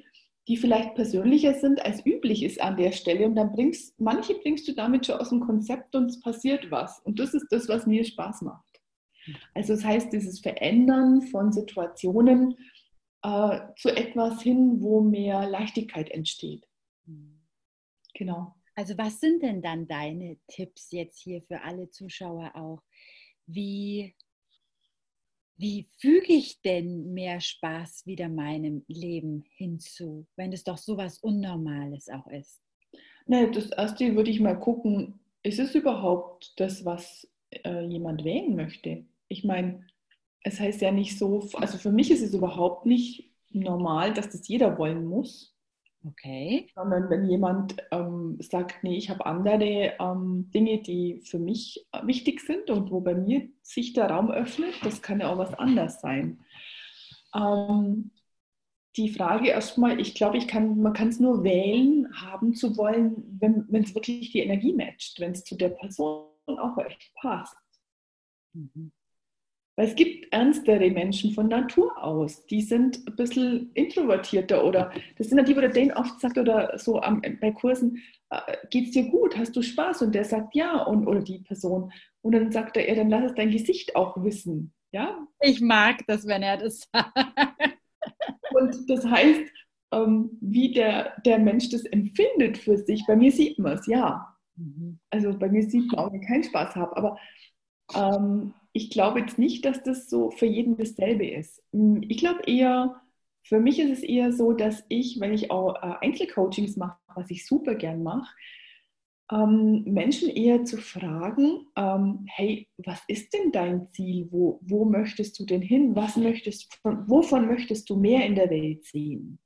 die vielleicht persönlicher sind, als üblich ist an der Stelle. Und dann bringst, manche bringst du damit schon aus dem Konzept und es passiert was. Und das ist das, was mir Spaß macht. Also das heißt, dieses Verändern von Situationen äh, zu etwas hin, wo mehr Leichtigkeit entsteht. Genau. Also was sind denn dann deine Tipps jetzt hier für alle Zuschauer auch? Wie, wie füge ich denn mehr Spaß wieder meinem Leben hinzu, wenn es doch so was Unnormales auch ist? Ne, das erste würde ich mal gucken, ist es überhaupt das, was äh, jemand wählen möchte? ich meine, es heißt ja nicht so, also für mich ist es überhaupt nicht normal, dass das jeder wollen muss. Okay. Sondern wenn jemand ähm, sagt, nee, ich habe andere ähm, Dinge, die für mich äh, wichtig sind und wo bei mir sich der Raum öffnet, das kann ja auch was anders sein. Ähm, die Frage erstmal, ich glaube, ich kann, man kann es nur wählen, haben zu wollen, wenn es wirklich die Energie matcht, wenn es zu der Person auch echt passt. Mhm. Weil es gibt ernstere Menschen von Natur aus, die sind ein bisschen introvertierter oder das sind ja die, wo der Dane oft sagt oder so am, bei Kursen, äh, es dir gut, hast du Spaß? Und der sagt ja und, oder die Person. Und dann sagt er, ja, dann lass es dein Gesicht auch wissen. Ja? Ich mag das, wenn er das sagt. Und das heißt, ähm, wie der, der Mensch das empfindet für sich, bei mir sieht man es, ja. Mhm. Also bei mir sieht man auch, wenn ich keinen Spaß habe. Aber ähm, ich glaube jetzt nicht, dass das so für jeden dasselbe ist. Hm, ich glaube eher, für mich ist es eher so, dass ich, wenn ich auch äh, Einzelcoachings mache, was ich super gern mache, ähm, Menschen eher zu fragen, ähm, hey, was ist denn dein Ziel? Wo, wo möchtest du denn hin? Was möchtest, von, wovon möchtest du mehr in der Welt sehen?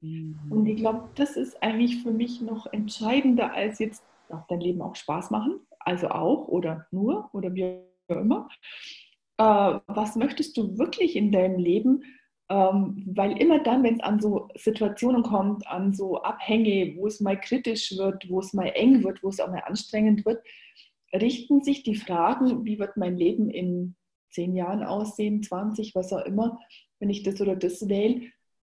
Mhm. Und ich glaube, das ist eigentlich für mich noch entscheidender als jetzt auch dein Leben auch Spaß machen, also auch oder nur oder wie auch immer. Äh, was möchtest du wirklich in deinem Leben? Ähm, weil immer dann, wenn es an so Situationen kommt, an so Abhänge, wo es mal kritisch wird, wo es mal eng wird, wo es auch mal anstrengend wird, richten sich die Fragen, wie wird mein Leben in zehn Jahren aussehen, 20, was auch immer, wenn ich das oder das wähle,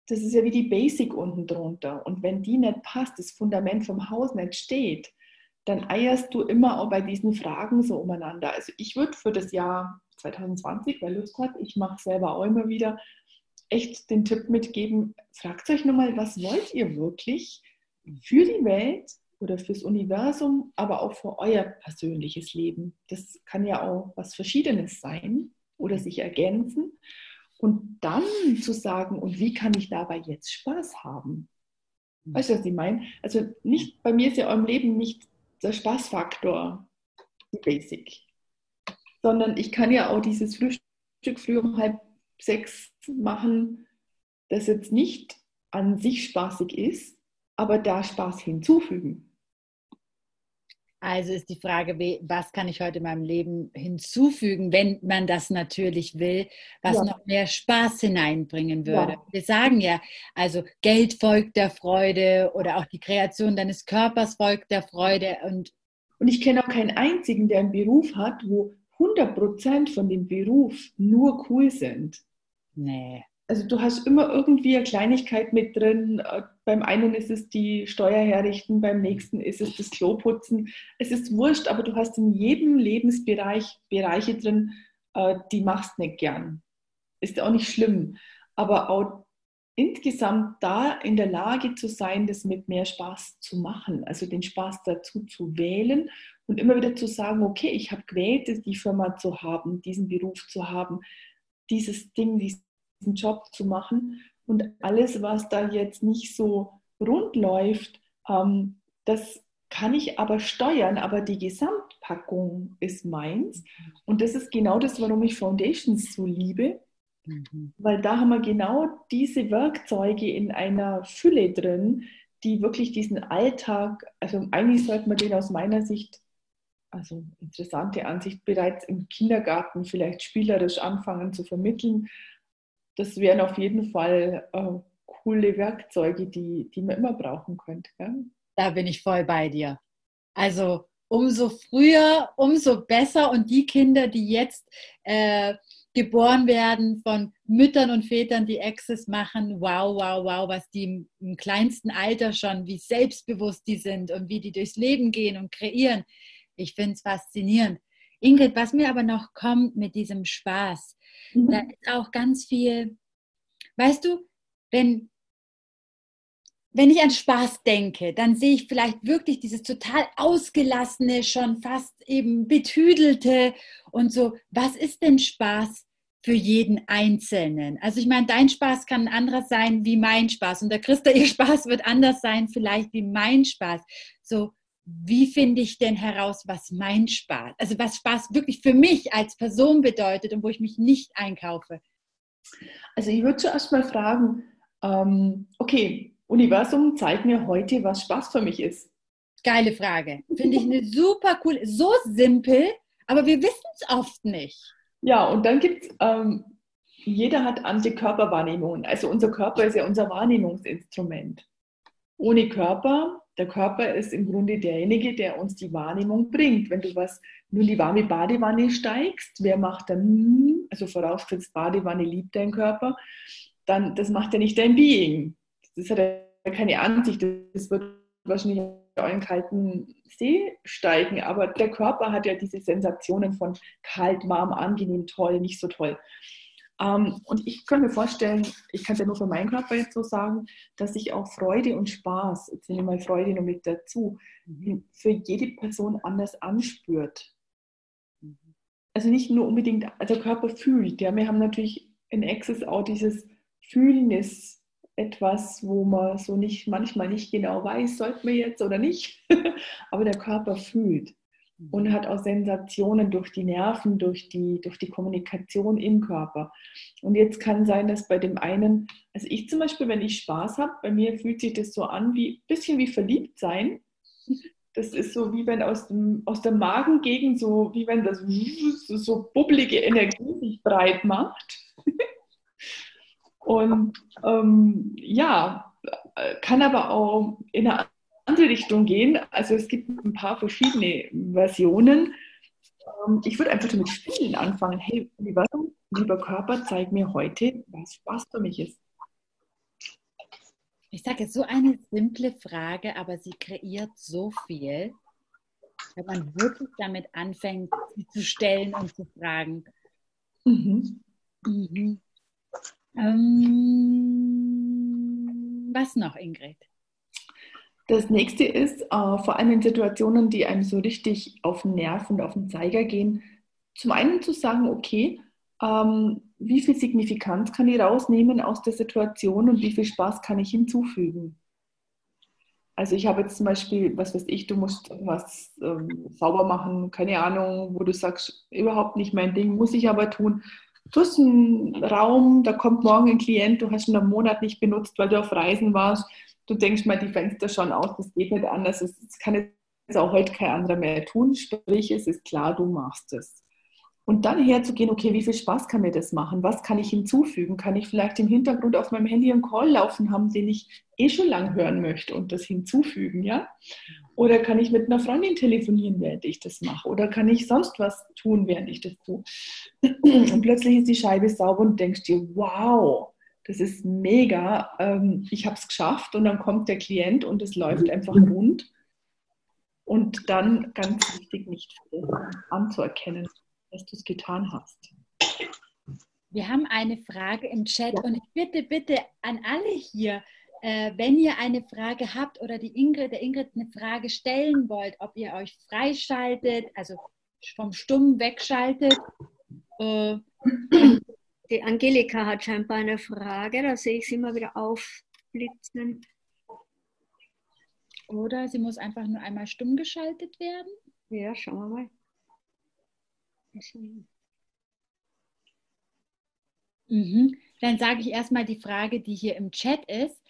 das ist ja wie die Basic unten drunter. Und wenn die nicht passt, das Fundament vom Haus nicht steht, dann eierst du immer auch bei diesen Fragen so umeinander. Also ich würde für das Jahr 2020, weil Lust hat, ich mache selber auch immer wieder, echt den Tipp mitgeben, fragt euch nochmal, was wollt ihr wirklich für die Welt oder fürs Universum, aber auch für euer persönliches Leben. Das kann ja auch was Verschiedenes sein oder sich ergänzen. Und dann zu sagen, und wie kann ich dabei jetzt Spaß haben? Weißt du, was ich meine? Also nicht, bei mir ist ja eurem Leben nicht der Spaßfaktor Basic, sondern ich kann ja auch dieses Frühstück früh um halb sechs machen, das jetzt nicht an sich spaßig ist, aber da Spaß hinzufügen. Also ist die Frage, was kann ich heute in meinem Leben hinzufügen, wenn man das natürlich will, was ja. noch mehr Spaß hineinbringen würde. Ja. Wir sagen ja, also Geld folgt der Freude oder auch die Kreation deines Körpers folgt der Freude. Und, und ich kenne auch keinen einzigen, der einen Beruf hat, wo 100 Prozent von dem Beruf nur cool sind. Nee. Also du hast immer irgendwie eine Kleinigkeit mit drin. Äh, beim einen ist es die Steuer herrichten, beim nächsten ist es das Klo putzen. Es ist wurscht, aber du hast in jedem Lebensbereich Bereiche drin, äh, die machst nicht gern. Ist auch nicht schlimm. Aber auch insgesamt da in der Lage zu sein, das mit mehr Spaß zu machen, also den Spaß dazu zu wählen und immer wieder zu sagen, okay, ich habe gewählt, die Firma zu haben, diesen Beruf zu haben, dieses Ding, diesen Job zu machen. Und alles, was da jetzt nicht so rund läuft, ähm, das kann ich aber steuern, aber die Gesamtpackung ist meins. Und das ist genau das, warum ich Foundations so liebe, mhm. weil da haben wir genau diese Werkzeuge in einer Fülle drin, die wirklich diesen Alltag, also eigentlich sollte man den aus meiner Sicht, also interessante Ansicht, bereits im Kindergarten vielleicht spielerisch anfangen zu vermitteln, das wären auf jeden Fall äh, coole Werkzeuge, die, die man immer brauchen könnte. Ja? Da bin ich voll bei dir. Also umso früher, umso besser. Und die Kinder, die jetzt äh, geboren werden von Müttern und Vätern, die Access machen, wow, wow, wow, was die im, im kleinsten Alter schon, wie selbstbewusst die sind und wie die durchs Leben gehen und kreieren. Ich finde es faszinierend. Ingrid, was mir aber noch kommt mit diesem Spaß, Mhm. Da ist auch ganz viel, weißt du, wenn, wenn ich an Spaß denke, dann sehe ich vielleicht wirklich dieses total ausgelassene, schon fast eben betüdelte und so. Was ist denn Spaß für jeden Einzelnen? Also ich meine, dein Spaß kann ein anderer sein wie mein Spaß und der Christa, ihr Spaß wird anders sein vielleicht wie mein Spaß. So, wie finde ich denn heraus, was mein Spaß, also was Spaß wirklich für mich als Person bedeutet und wo ich mich nicht einkaufe? Also ich würde zuerst mal fragen, ähm, okay, Universum, zeig mir heute, was Spaß für mich ist. Geile Frage. Finde ich eine super cool, so simpel, aber wir wissen es oft nicht. Ja, und dann gibt es ähm, jeder hat andere Körperwahrnehmungen. Also unser Körper ist ja unser Wahrnehmungsinstrument. Ohne Körper, der Körper ist im Grunde derjenige, der uns die Wahrnehmung bringt. Wenn du was nur in die warme Badewanne steigst, wer macht dann, also vorausgesetzt Badewanne liebt dein Körper, dann das macht ja nicht dein Being. Das hat ja keine Ansicht. Das wird wahrscheinlich in einen kalten See steigen, aber der Körper hat ja diese Sensationen von kalt, warm, angenehm, toll, nicht so toll. Ähm, und ich kann mir vorstellen, ich kann es ja nur für meinen Körper jetzt so sagen, dass ich auch Freude und Spaß, jetzt nehme ich mal Freude noch mit dazu, mhm. für jede Person anders anspürt. Mhm. Also nicht nur unbedingt, also der Körper fühlt. Ja, wir haben natürlich in Access auch dieses Fühlen ist etwas, wo man so nicht manchmal nicht genau weiß, sollte man jetzt oder nicht, aber der Körper fühlt und hat auch Sensationen durch die Nerven, durch die, durch die Kommunikation im Körper. Und jetzt kann sein, dass bei dem einen, also ich zum Beispiel, wenn ich Spaß habe, bei mir fühlt sich das so an wie ein bisschen wie verliebt sein. Das ist so wie wenn aus, dem, aus der Magengegend, so wie wenn das so, bubbelige Energie sich breit macht. Und ähm, ja, kann aber auch in einer andere Richtung gehen. Also es gibt ein paar verschiedene Versionen. Ähm, ich würde einfach damit spielen anfangen. Hey, lieber, lieber Körper, zeig mir heute, was Spaß für mich ist. Ich sage jetzt so eine simple Frage, aber sie kreiert so viel, wenn man wirklich damit anfängt, sie zu stellen und zu fragen. Mhm. Mhm. Ähm, was noch, Ingrid? Das nächste ist, äh, vor allem in Situationen, die einem so richtig auf den Nerv und auf den Zeiger gehen, zum einen zu sagen, okay, ähm, wie viel Signifikanz kann ich rausnehmen aus der Situation und wie viel Spaß kann ich hinzufügen? Also ich habe jetzt zum Beispiel, was weiß ich, du musst irgendwas ähm, sauber machen, keine Ahnung, wo du sagst, überhaupt nicht mein Ding, muss ich aber tun. Du hast einen Raum, da kommt morgen ein Klient, du hast ihn einen Monat nicht benutzt, weil du auf Reisen warst du denkst mal, die Fenster schauen aus, das geht nicht anders, das kann jetzt auch heute kein anderer mehr tun, sprich, es ist klar, du machst es. Und dann herzugehen, okay, wie viel Spaß kann mir das machen? Was kann ich hinzufügen? Kann ich vielleicht im Hintergrund auf meinem Handy einen Call laufen haben, den ich eh schon lang hören möchte und das hinzufügen, ja? Oder kann ich mit einer Freundin telefonieren, während ich das mache? Oder kann ich sonst was tun, während ich das tue? Und plötzlich ist die Scheibe sauber und denkst dir, wow, das ist mega, ähm, ich habe es geschafft und dann kommt der Klient und es läuft mhm. einfach rund. Und dann ganz wichtig, nicht anzuerkennen, dass du es getan hast. Wir haben eine Frage im Chat ja. und ich bitte, bitte an alle hier, äh, wenn ihr eine Frage habt oder die Ingrid, der Ingrid eine Frage stellen wollt, ob ihr euch freischaltet, also vom Stumm wegschaltet, äh, die Angelika hat scheinbar eine Frage, da sehe ich sie immer wieder aufblitzen. Oder sie muss einfach nur einmal stumm geschaltet werden. Ja, schauen wir mal. Mhm. Dann sage ich erstmal die Frage, die hier im Chat ist.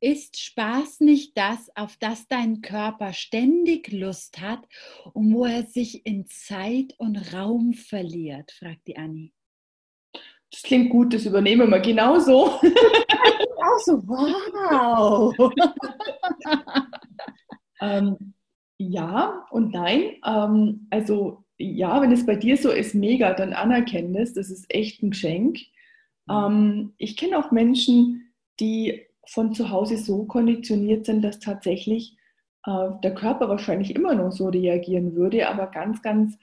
Ist Spaß nicht das, auf das dein Körper ständig Lust hat und wo er sich in Zeit und Raum verliert? fragt die Annie. Das klingt gut, das übernehmen wir genauso. Auch so, wow. ähm, ja und nein. Ähm, also ja, wenn es bei dir so ist, mega, dann anerkenn das. Das ist echt ein Geschenk. Mhm. Ähm, ich kenne auch Menschen, die von zu Hause so konditioniert sind, dass tatsächlich äh, der Körper wahrscheinlich immer noch so reagieren würde, aber ganz, ganz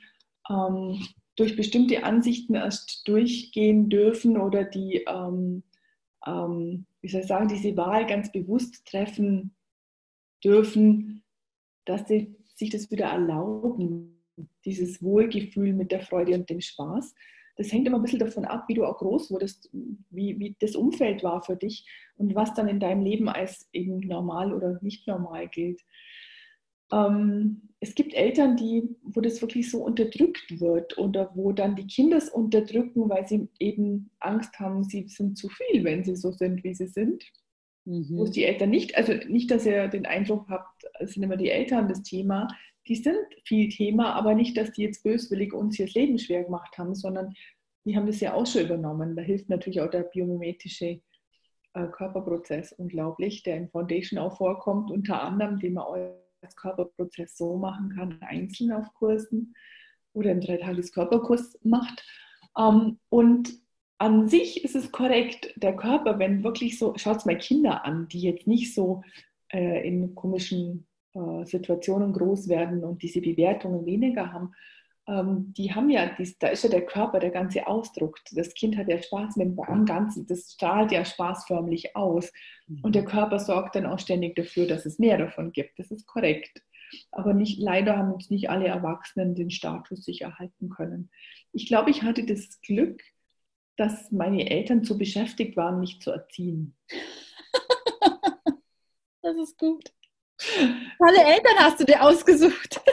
ähm, durch bestimmte Ansichten erst durchgehen dürfen oder die, ähm, ähm, wie soll ich sagen, diese Wahl ganz bewusst treffen dürfen, dass sie sich das wieder erlauben, dieses Wohlgefühl mit der Freude und dem Spaß das hängt immer ein bisschen davon ab, wie du auch groß wurdest, wie, wie das Umfeld war für dich und was dann in deinem Leben als eben normal oder nicht normal gilt. Ähm, es gibt Eltern, die, wo das wirklich so unterdrückt wird oder wo dann die Kinder es unterdrücken, weil sie eben Angst haben, sie sind zu viel, wenn sie so sind, wie sie sind. Mhm. Wo es die Eltern nicht, also nicht, dass ihr den Eindruck habt, es sind immer die Eltern das Thema, die sind viel Thema, aber nicht, dass die jetzt böswillig uns hier das Leben schwer gemacht haben, sondern die haben das ja auch schon übernommen. Da hilft natürlich auch der biomimetische äh, Körperprozess unglaublich, der in Foundation auch vorkommt, unter anderem, den man als Körperprozess so machen kann, einzeln auf Kursen oder im Dreitages-Körperkurs macht. Ähm, und an sich ist es korrekt, der Körper, wenn wirklich so, schaut mal Kinder an, die jetzt nicht so äh, in komischen äh, Situationen groß werden und diese Bewertungen weniger haben, ähm, die haben ja, dies, da ist ja der Körper, der ganze Ausdruck. Das Kind hat ja Spaß mit dem Ganzen, das strahlt ja spaßförmlich aus. Und der mhm. Körper sorgt dann auch ständig dafür, dass es mehr davon gibt. Das ist korrekt. Aber nicht, leider haben uns nicht alle Erwachsenen den Status sich erhalten können. Ich glaube, ich hatte das Glück, dass meine Eltern zu beschäftigt waren, mich zu erziehen. das ist gut. Alle Eltern hast du dir ausgesucht.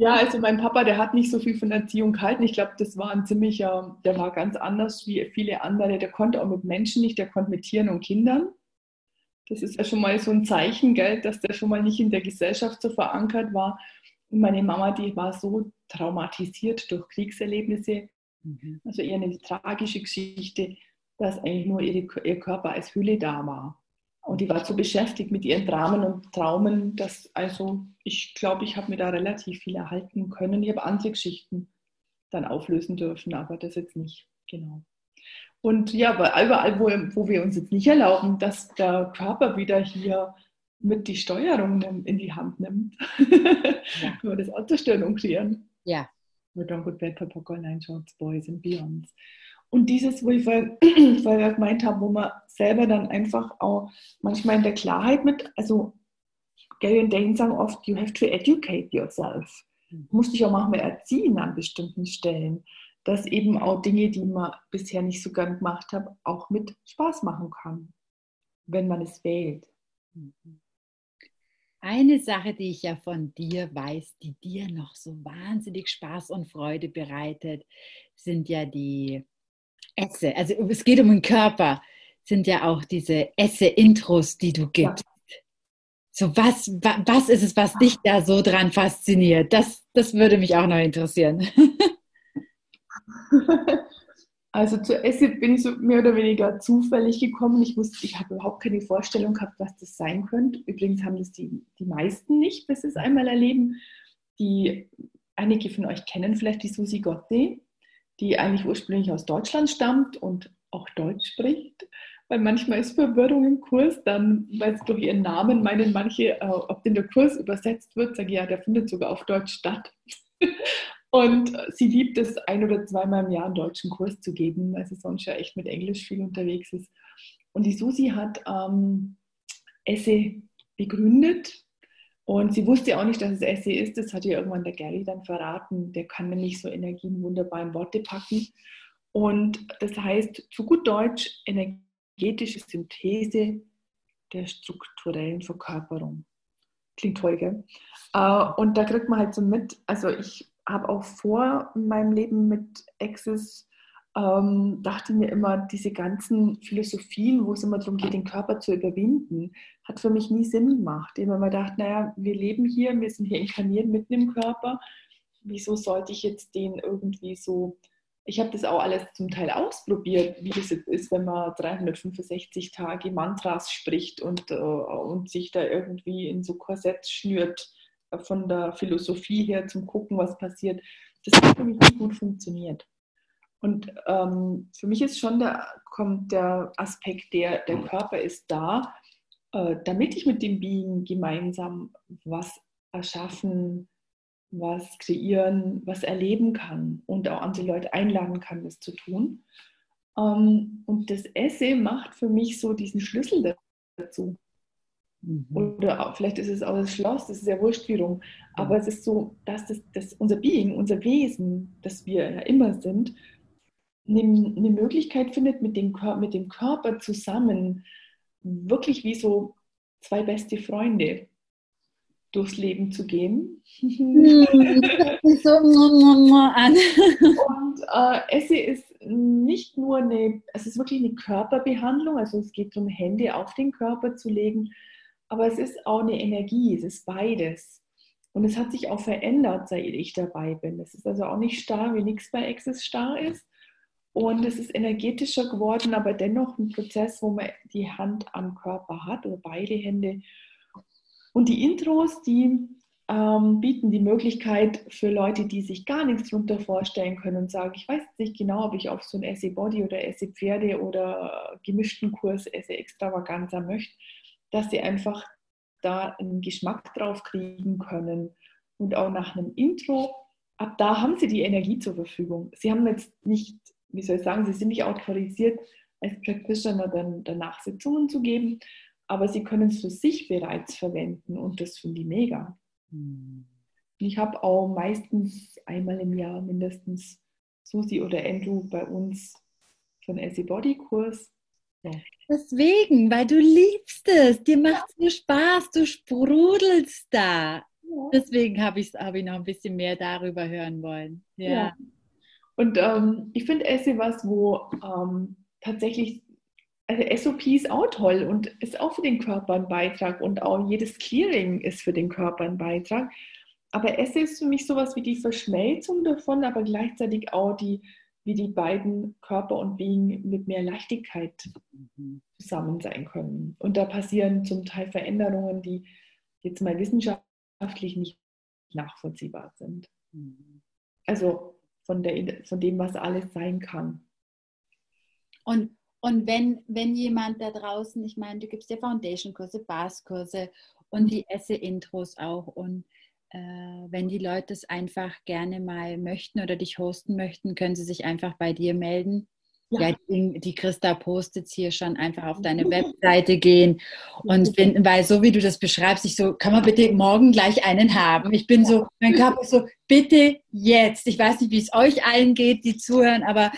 Ja, also mein Papa, der hat nicht so viel von Erziehung gehalten. Ich glaube, das war ein ziemlicher, der war ganz anders wie viele andere. Der konnte auch mit Menschen nicht, der konnte mit Tieren und Kindern. Das ist ja schon mal so ein Zeichen, gell, dass der schon mal nicht in der Gesellschaft so verankert war. Und meine Mama, die war so traumatisiert durch Kriegserlebnisse, Mhm. Also eher eine tragische Geschichte, dass eigentlich nur ihre, ihr Körper als Hülle da war. Und die war so beschäftigt mit ihren Dramen und Traumen, dass also ich glaube, ich habe mir da relativ viel erhalten können. Ich habe andere Geschichten dann auflösen dürfen, aber das jetzt nicht, genau. Und ja, überall, wo, wo wir uns jetzt nicht erlauben, dass der Körper wieder hier mit die Steuerung in die Hand nimmt, ja. können wir das auch zerstören und kreieren. Ja, We Don't Go Bad Papa Line Shorts, Boys and Beyonds. Und dieses, wo ich vorher, vorher gemeint habe, wo man selber dann einfach auch manchmal in der Klarheit mit, also Gary und Dane sagen oft, you have to educate yourself. Du musst dich auch manchmal erziehen an bestimmten Stellen, dass eben auch Dinge, die man bisher nicht so gern gemacht hat, auch mit Spaß machen kann, wenn man es wählt. Mhm. Eine Sache, die ich ja von dir weiß, die dir noch so wahnsinnig Spaß und Freude bereitet, sind ja die Esse. Also es geht um den Körper, sind ja auch diese Esse-Intros, die du gibst. Ja. So was, was ist es, was dich da so dran fasziniert? Das, das würde mich auch noch interessieren. Also zur Esse bin ich so mehr oder weniger zufällig gekommen. Ich wusste, ich habe überhaupt keine Vorstellung gehabt, was das sein könnte. Übrigens haben das die, die meisten nicht, bis sie es einmal erleben. Die, einige von euch kennen vielleicht die Susi Gotte, die eigentlich ursprünglich aus Deutschland stammt und auch Deutsch spricht. Weil manchmal ist Verwirrung im Kurs, dann, weil es durch ihren Namen meinen manche, äh, ob denn der Kurs übersetzt wird, sage ich, ja, der findet sogar auf Deutsch statt. Und sie liebt es, ein oder zweimal im Jahr einen deutschen Kurs zu geben, weil sie sonst ja echt mit Englisch viel unterwegs ist. Und die Susi hat ähm, Esse begründet und sie wusste auch nicht, dass es Esse ist. Das hat ihr irgendwann der Gary dann verraten. Der kann nämlich so Energien wunderbar in Worte packen. Und das heißt zu gut Deutsch energetische Synthese der strukturellen Verkörperung. Klingt toll, gell? Äh, und da kriegt man halt so mit, also ich habe auch vor meinem Leben mit Access ähm, dachte mir immer, diese ganzen Philosophien, wo es immer darum geht, den Körper zu überwinden, hat für mich nie Sinn gemacht. Ich habe immer gedacht, naja, wir leben hier, wir sind hier inkarniert mitten im Körper. Wieso sollte ich jetzt den irgendwie so ich habe das auch alles zum Teil ausprobiert, wie das jetzt ist, wenn man 365 Tage Mantras spricht und, äh, und sich da irgendwie in so Korsetts schnürt von der Philosophie her zum Gucken, was passiert, das hat für mich nicht gut funktioniert. Und ähm, für mich ist schon der, kommt der Aspekt, der, der Körper ist da, äh, damit ich mit dem Being gemeinsam was erschaffen, was kreieren, was erleben kann und auch andere Leute einladen kann, das zu tun. Ähm, und das Essay macht für mich so diesen Schlüssel dazu. Mhm. Oder auch, vielleicht ist es auch das Schloss, das ist ja wurscht wie rum. Aber mhm. es ist so, dass das, das unser Being, unser Wesen, das wir ja immer sind, eine, Möglichkeit findet, mit dem, mit dem Körper zusammen wirklich wie so zwei beste Freunde durchs Leben zu gehen. So an. Und äh, Essie ist nicht nur eine, es ist wirklich eine Körperbehandlung, also es geht darum, Hände auf den Körper zu legen, aber es ist auch eine Energie, es ist beides. Und es hat sich auch verändert, seit ich dabei bin. Es ist also auch nicht starr, wie nichts bei Access starr ist. Und es ist energetischer geworden, aber dennoch ein Prozess, wo man die Hand am Körper hat oder beide Hände. Und die Intros, die ähm, bieten die Möglichkeit für Leute, die sich gar nichts darunter vorstellen können und sagen, ich weiß nicht genau, ob ich auf so ein Esse Body oder Esse Pferde oder gemischten Kurs Esse Extravaganza möchte, dass sie einfach da einen Geschmack drauf kriegen können. Und auch nach einem Intro, ab da haben sie die Energie zur Verfügung. Sie haben jetzt nicht, wie soll ich sagen, sie sind nicht autorisiert, als Practitioner dann danach Sitzungen zu geben, aber sie können es für sich bereits verwenden und das finde ich mega. Hm. Ich habe auch meistens einmal im Jahr mindestens Susi oder Andrew bei uns einen Essay Body Kurs. Ja. Deswegen, weil du liebst es, dir macht es nur Spaß, du sprudelst da. Ja. Deswegen habe ich, hab ich noch ein bisschen mehr darüber hören wollen. Ja. ja. Und ähm, ich finde Essay was, wo ähm, tatsächlich also SOP ist auch toll und ist auch für den Körper ein Beitrag und auch jedes Clearing ist für den Körper ein Beitrag. Aber Esse ist für mich sowas wie die Verschmelzung davon, aber gleichzeitig auch die, wie die beiden Körper und Wegen mit mehr Leichtigkeit zusammen sein können. Und da passieren zum Teil Veränderungen, die jetzt mal wissenschaftlich nicht nachvollziehbar sind. Also von, der, von dem, was alles sein kann. Und und wenn, wenn jemand da draußen, ich meine, du gibst ja Foundation-Kurse, Bas-Kurse und die Esse-Intros auch. Und äh, wenn die Leute es einfach gerne mal möchten oder dich hosten möchten, können sie sich einfach bei dir melden. Ja, ja die, die, Christa postet hier schon einfach auf deine Webseite gehen und finden, weil so wie du das beschreibst, ich so, kann man bitte morgen gleich einen haben? Ich bin so, mein Körper ist so, bitte jetzt. Ich weiß nicht, wie es euch allen geht, die zuhören, aber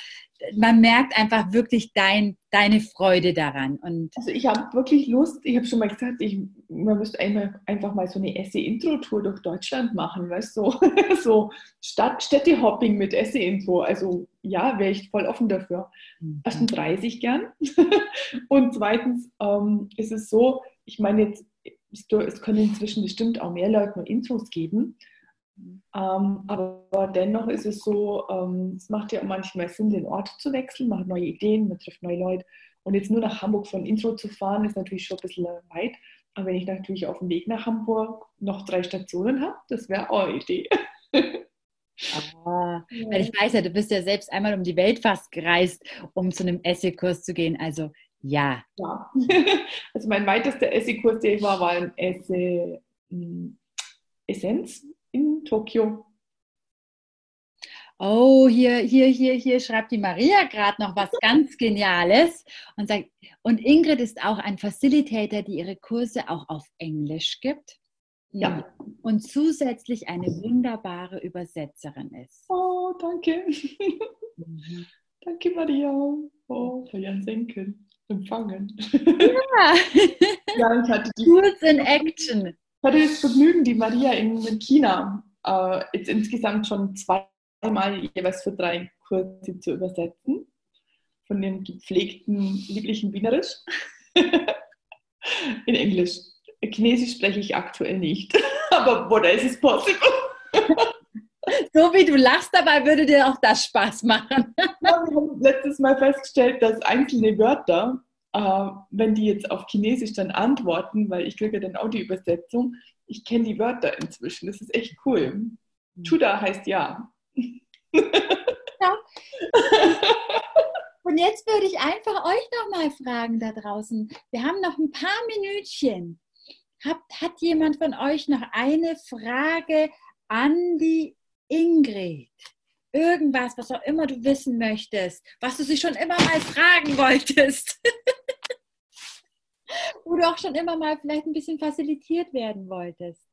man merkt einfach wirklich dein, deine Freude daran. Und also ich habe wirklich Lust, ich habe schon mal gesagt, ich, man müsste einmal, einfach mal so eine Esse-Intro-Tour durch Deutschland machen, weißt du, so, so Stadt, Städtehopping mit Esse-Intro. Also ja, wäre ich voll offen dafür. Mhm. Erstens reise ich gern und zweitens ähm, ist es so, ich meine jetzt, es können inzwischen bestimmt auch mehr Leute nur Intros geben. Ähm, aber dennoch ist es so, ähm, es macht ja manchmal Sinn, den Ort zu wechseln, man hat neue Ideen, man trifft neue Leute. Und jetzt nur nach Hamburg von Intro zu fahren, ist natürlich schon ein bisschen weit. Aber wenn ich natürlich auf dem Weg nach Hamburg noch drei Stationen habe, das wäre auch eine Idee. Ah, weil ich weiß ja, du bist ja selbst einmal um die Welt fast gereist, um zu einem Essay-Kurs zu gehen. Also ja. Ja. Also mein weitester Essay-Kurs, der ich war, war ein Essay hm, Essenz in Tokio. Oh, hier, hier, hier, hier schreibt die Maria gerade noch was ganz Geniales und sagt, und Ingrid ist auch ein Facilitator, die ihre Kurse auch auf Englisch gibt. Ja. Und zusätzlich eine wunderbare Übersetzerin ist. Oh, danke. Mhm. Danke, Maria. Oh, für Jan Senken. Empfangen. Ja. ja, ich hatte die. Tools in Action hatte das Vergnügen, die Maria in, in China äh, jetzt insgesamt schon zweimal jeweils für drei Kurse zu übersetzen. Von dem gepflegten, lieblichen Wienerisch in Englisch. Chinesisch spreche ich aktuell nicht, aber what else is possible? so wie du lachst dabei, würde dir auch das Spaß machen. ja, wir haben letztes Mal festgestellt, dass einzelne Wörter äh, wenn die jetzt auf Chinesisch dann antworten, weil ich kriege ja dann auch die Übersetzung, ich kenne die Wörter inzwischen. Das ist echt cool. Mhm. Chuda heißt ja. ja. Und jetzt würde ich einfach euch nochmal fragen da draußen. Wir haben noch ein paar Minütchen. Hat, hat jemand von euch noch eine Frage an die Ingrid? Irgendwas, was auch immer du wissen möchtest, was du sie schon immer mal fragen wolltest. Wo du auch schon immer mal vielleicht ein bisschen facilitiert werden wolltest.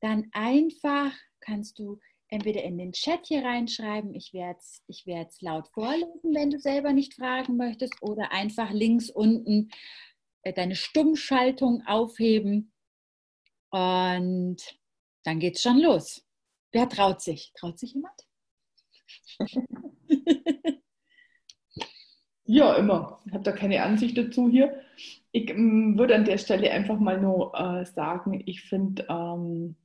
Dann einfach kannst du entweder in den Chat hier reinschreiben, ich werde es ich laut vorlesen, wenn du selber nicht fragen möchtest, oder einfach links unten äh, deine Stummschaltung aufheben Und dann geht's schon los. Wer traut sich? Traut sich jemand? ja, immer. Ich habe da keine Ansicht dazu hier. Ich ähm, würde an der Stelle einfach mal nur äh, sagen, ich finde ähm,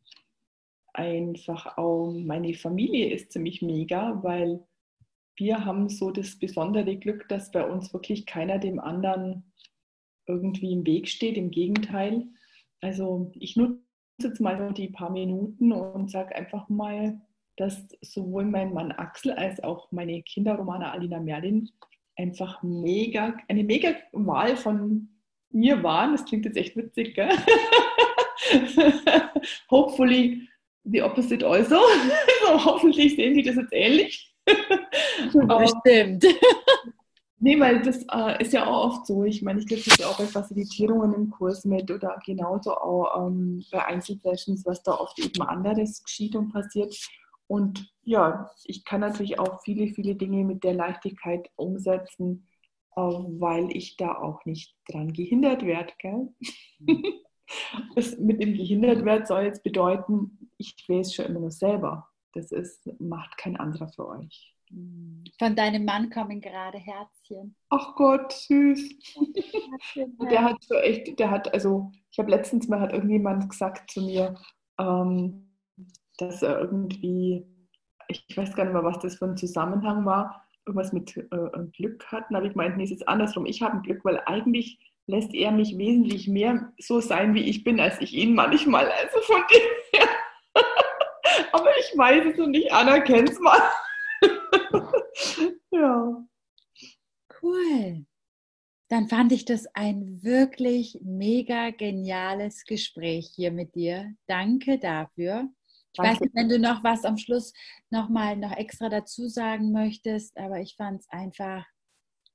einfach auch meine Familie ist ziemlich mega, weil wir haben so das besondere Glück, dass bei uns wirklich keiner dem anderen irgendwie im Weg steht. Im Gegenteil. Also ich nutze jetzt mal nur die paar Minuten und sage einfach mal, dass sowohl mein Mann Axel als auch meine Kinder Romana Alina Merlin einfach mega, eine mega Wahl von mir waren. Das klingt jetzt echt witzig, gell? Hopefully the opposite also. so, hoffentlich sehen die das jetzt ähnlich. Bestimmt. nee, weil das äh, ist ja auch oft so. Ich meine, ich kriege das ja auch bei Facilitierungen im Kurs mit oder genauso auch ähm, bei Einzelsessions, was da oft eben anderes geschieht und passiert. Und ja, ich kann natürlich auch viele, viele Dinge mit der Leichtigkeit umsetzen, äh, weil ich da auch nicht dran gehindert werde. Gell? Mhm. Das mit dem gehindert wird soll jetzt bedeuten, ich weiß schon immer nur selber. Das ist, macht kein anderer für euch. Von deinem Mann kommen gerade Herzchen. Ach Gott, süß. der hat so echt, der hat, also ich habe letztens mal hat irgendjemand gesagt zu mir, ähm, dass er irgendwie, ich weiß gar nicht mehr, was das für ein Zusammenhang war, irgendwas mit äh, Glück hatten. Aber ich meinte, nee, es ist andersrum. Ich habe ein Glück, weil eigentlich lässt er mich wesentlich mehr so sein, wie ich bin, als ich ihn manchmal. Also von dem her. Aber ich weiß es und ich anerkenne es mal. ja. Cool. Dann fand ich das ein wirklich mega geniales Gespräch hier mit dir. Danke dafür. Ich weiß nicht, wenn du noch was am Schluss nochmal noch extra dazu sagen möchtest, aber ich fand es einfach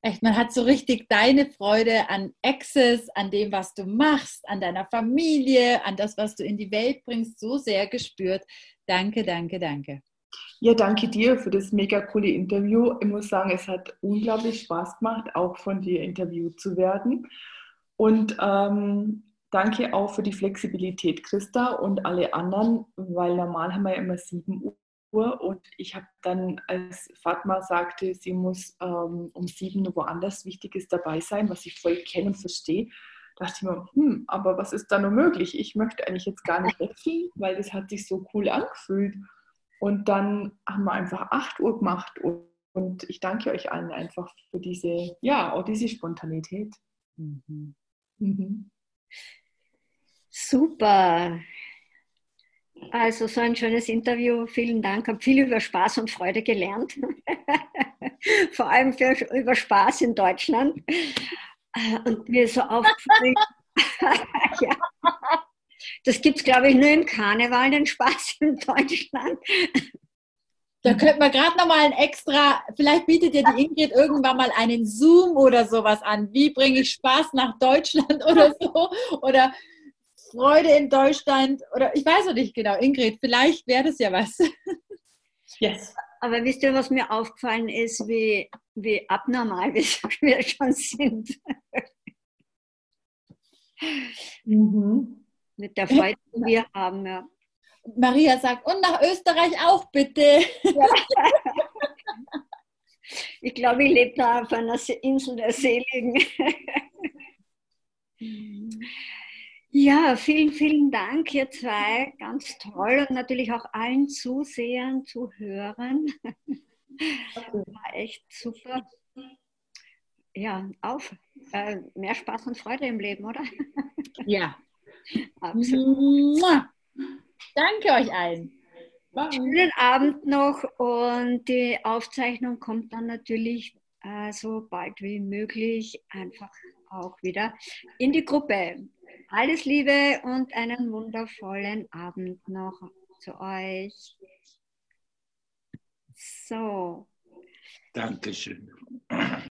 echt, man hat so richtig deine Freude an Access, an dem, was du machst, an deiner Familie, an das, was du in die Welt bringst, so sehr gespürt. Danke, danke, danke. Ja, danke dir für das mega coole Interview. Ich muss sagen, es hat unglaublich Spaß gemacht, auch von dir interviewt zu werden. Und ähm, danke auch für die Flexibilität, Christa und alle anderen, weil normal haben wir ja immer 7 Uhr und ich habe dann, als Fatma sagte, sie muss ähm, um 7 Uhr woanders Wichtiges dabei sein, was ich voll kenne und verstehe, dachte ich mir, hm, aber was ist da nur möglich? Ich möchte eigentlich jetzt gar nicht wechseln, weil das hat sich so cool angefühlt. Und dann haben wir einfach 8 Uhr gemacht und ich danke euch allen einfach für diese, ja, auch diese Spontanität. Mhm. Mhm. Super. Also so ein schönes Interview. Vielen Dank. Habe viel über Spaß und Freude gelernt. Vor allem für, über Spaß in Deutschland. Und mir so aufgefallen. ja. Das gibt es, glaube ich, nur im Karneval, den Spaß in Deutschland. Da könnte man gerade nochmal ein extra, vielleicht bietet dir die Ingrid irgendwann mal einen Zoom oder sowas an. Wie bringe ich Spaß nach Deutschland oder so? Oder Freude in Deutschland? Oder ich weiß noch nicht genau, Ingrid, vielleicht wäre das ja was. Yes. Aber wisst ihr, was mir aufgefallen ist, wie, wie abnormal wir schon sind? Mhm. Mit der Freude, die wir haben, ja. Maria sagt, und nach Österreich auch bitte. Ja. Ich glaube, ich lebe da auf einer Insel der Seligen. Ja, vielen, vielen Dank, ihr zwei. Ganz toll. Und natürlich auch allen Zusehern, Zuhörern. War echt super. Ja, auf. Äh, mehr Spaß und Freude im Leben, oder? Ja. Absolut. Danke euch allen. Bye. Schönen Abend noch und die Aufzeichnung kommt dann natürlich äh, so bald wie möglich einfach auch wieder in die Gruppe. Alles Liebe und einen wundervollen Abend noch zu euch. So. Dankeschön.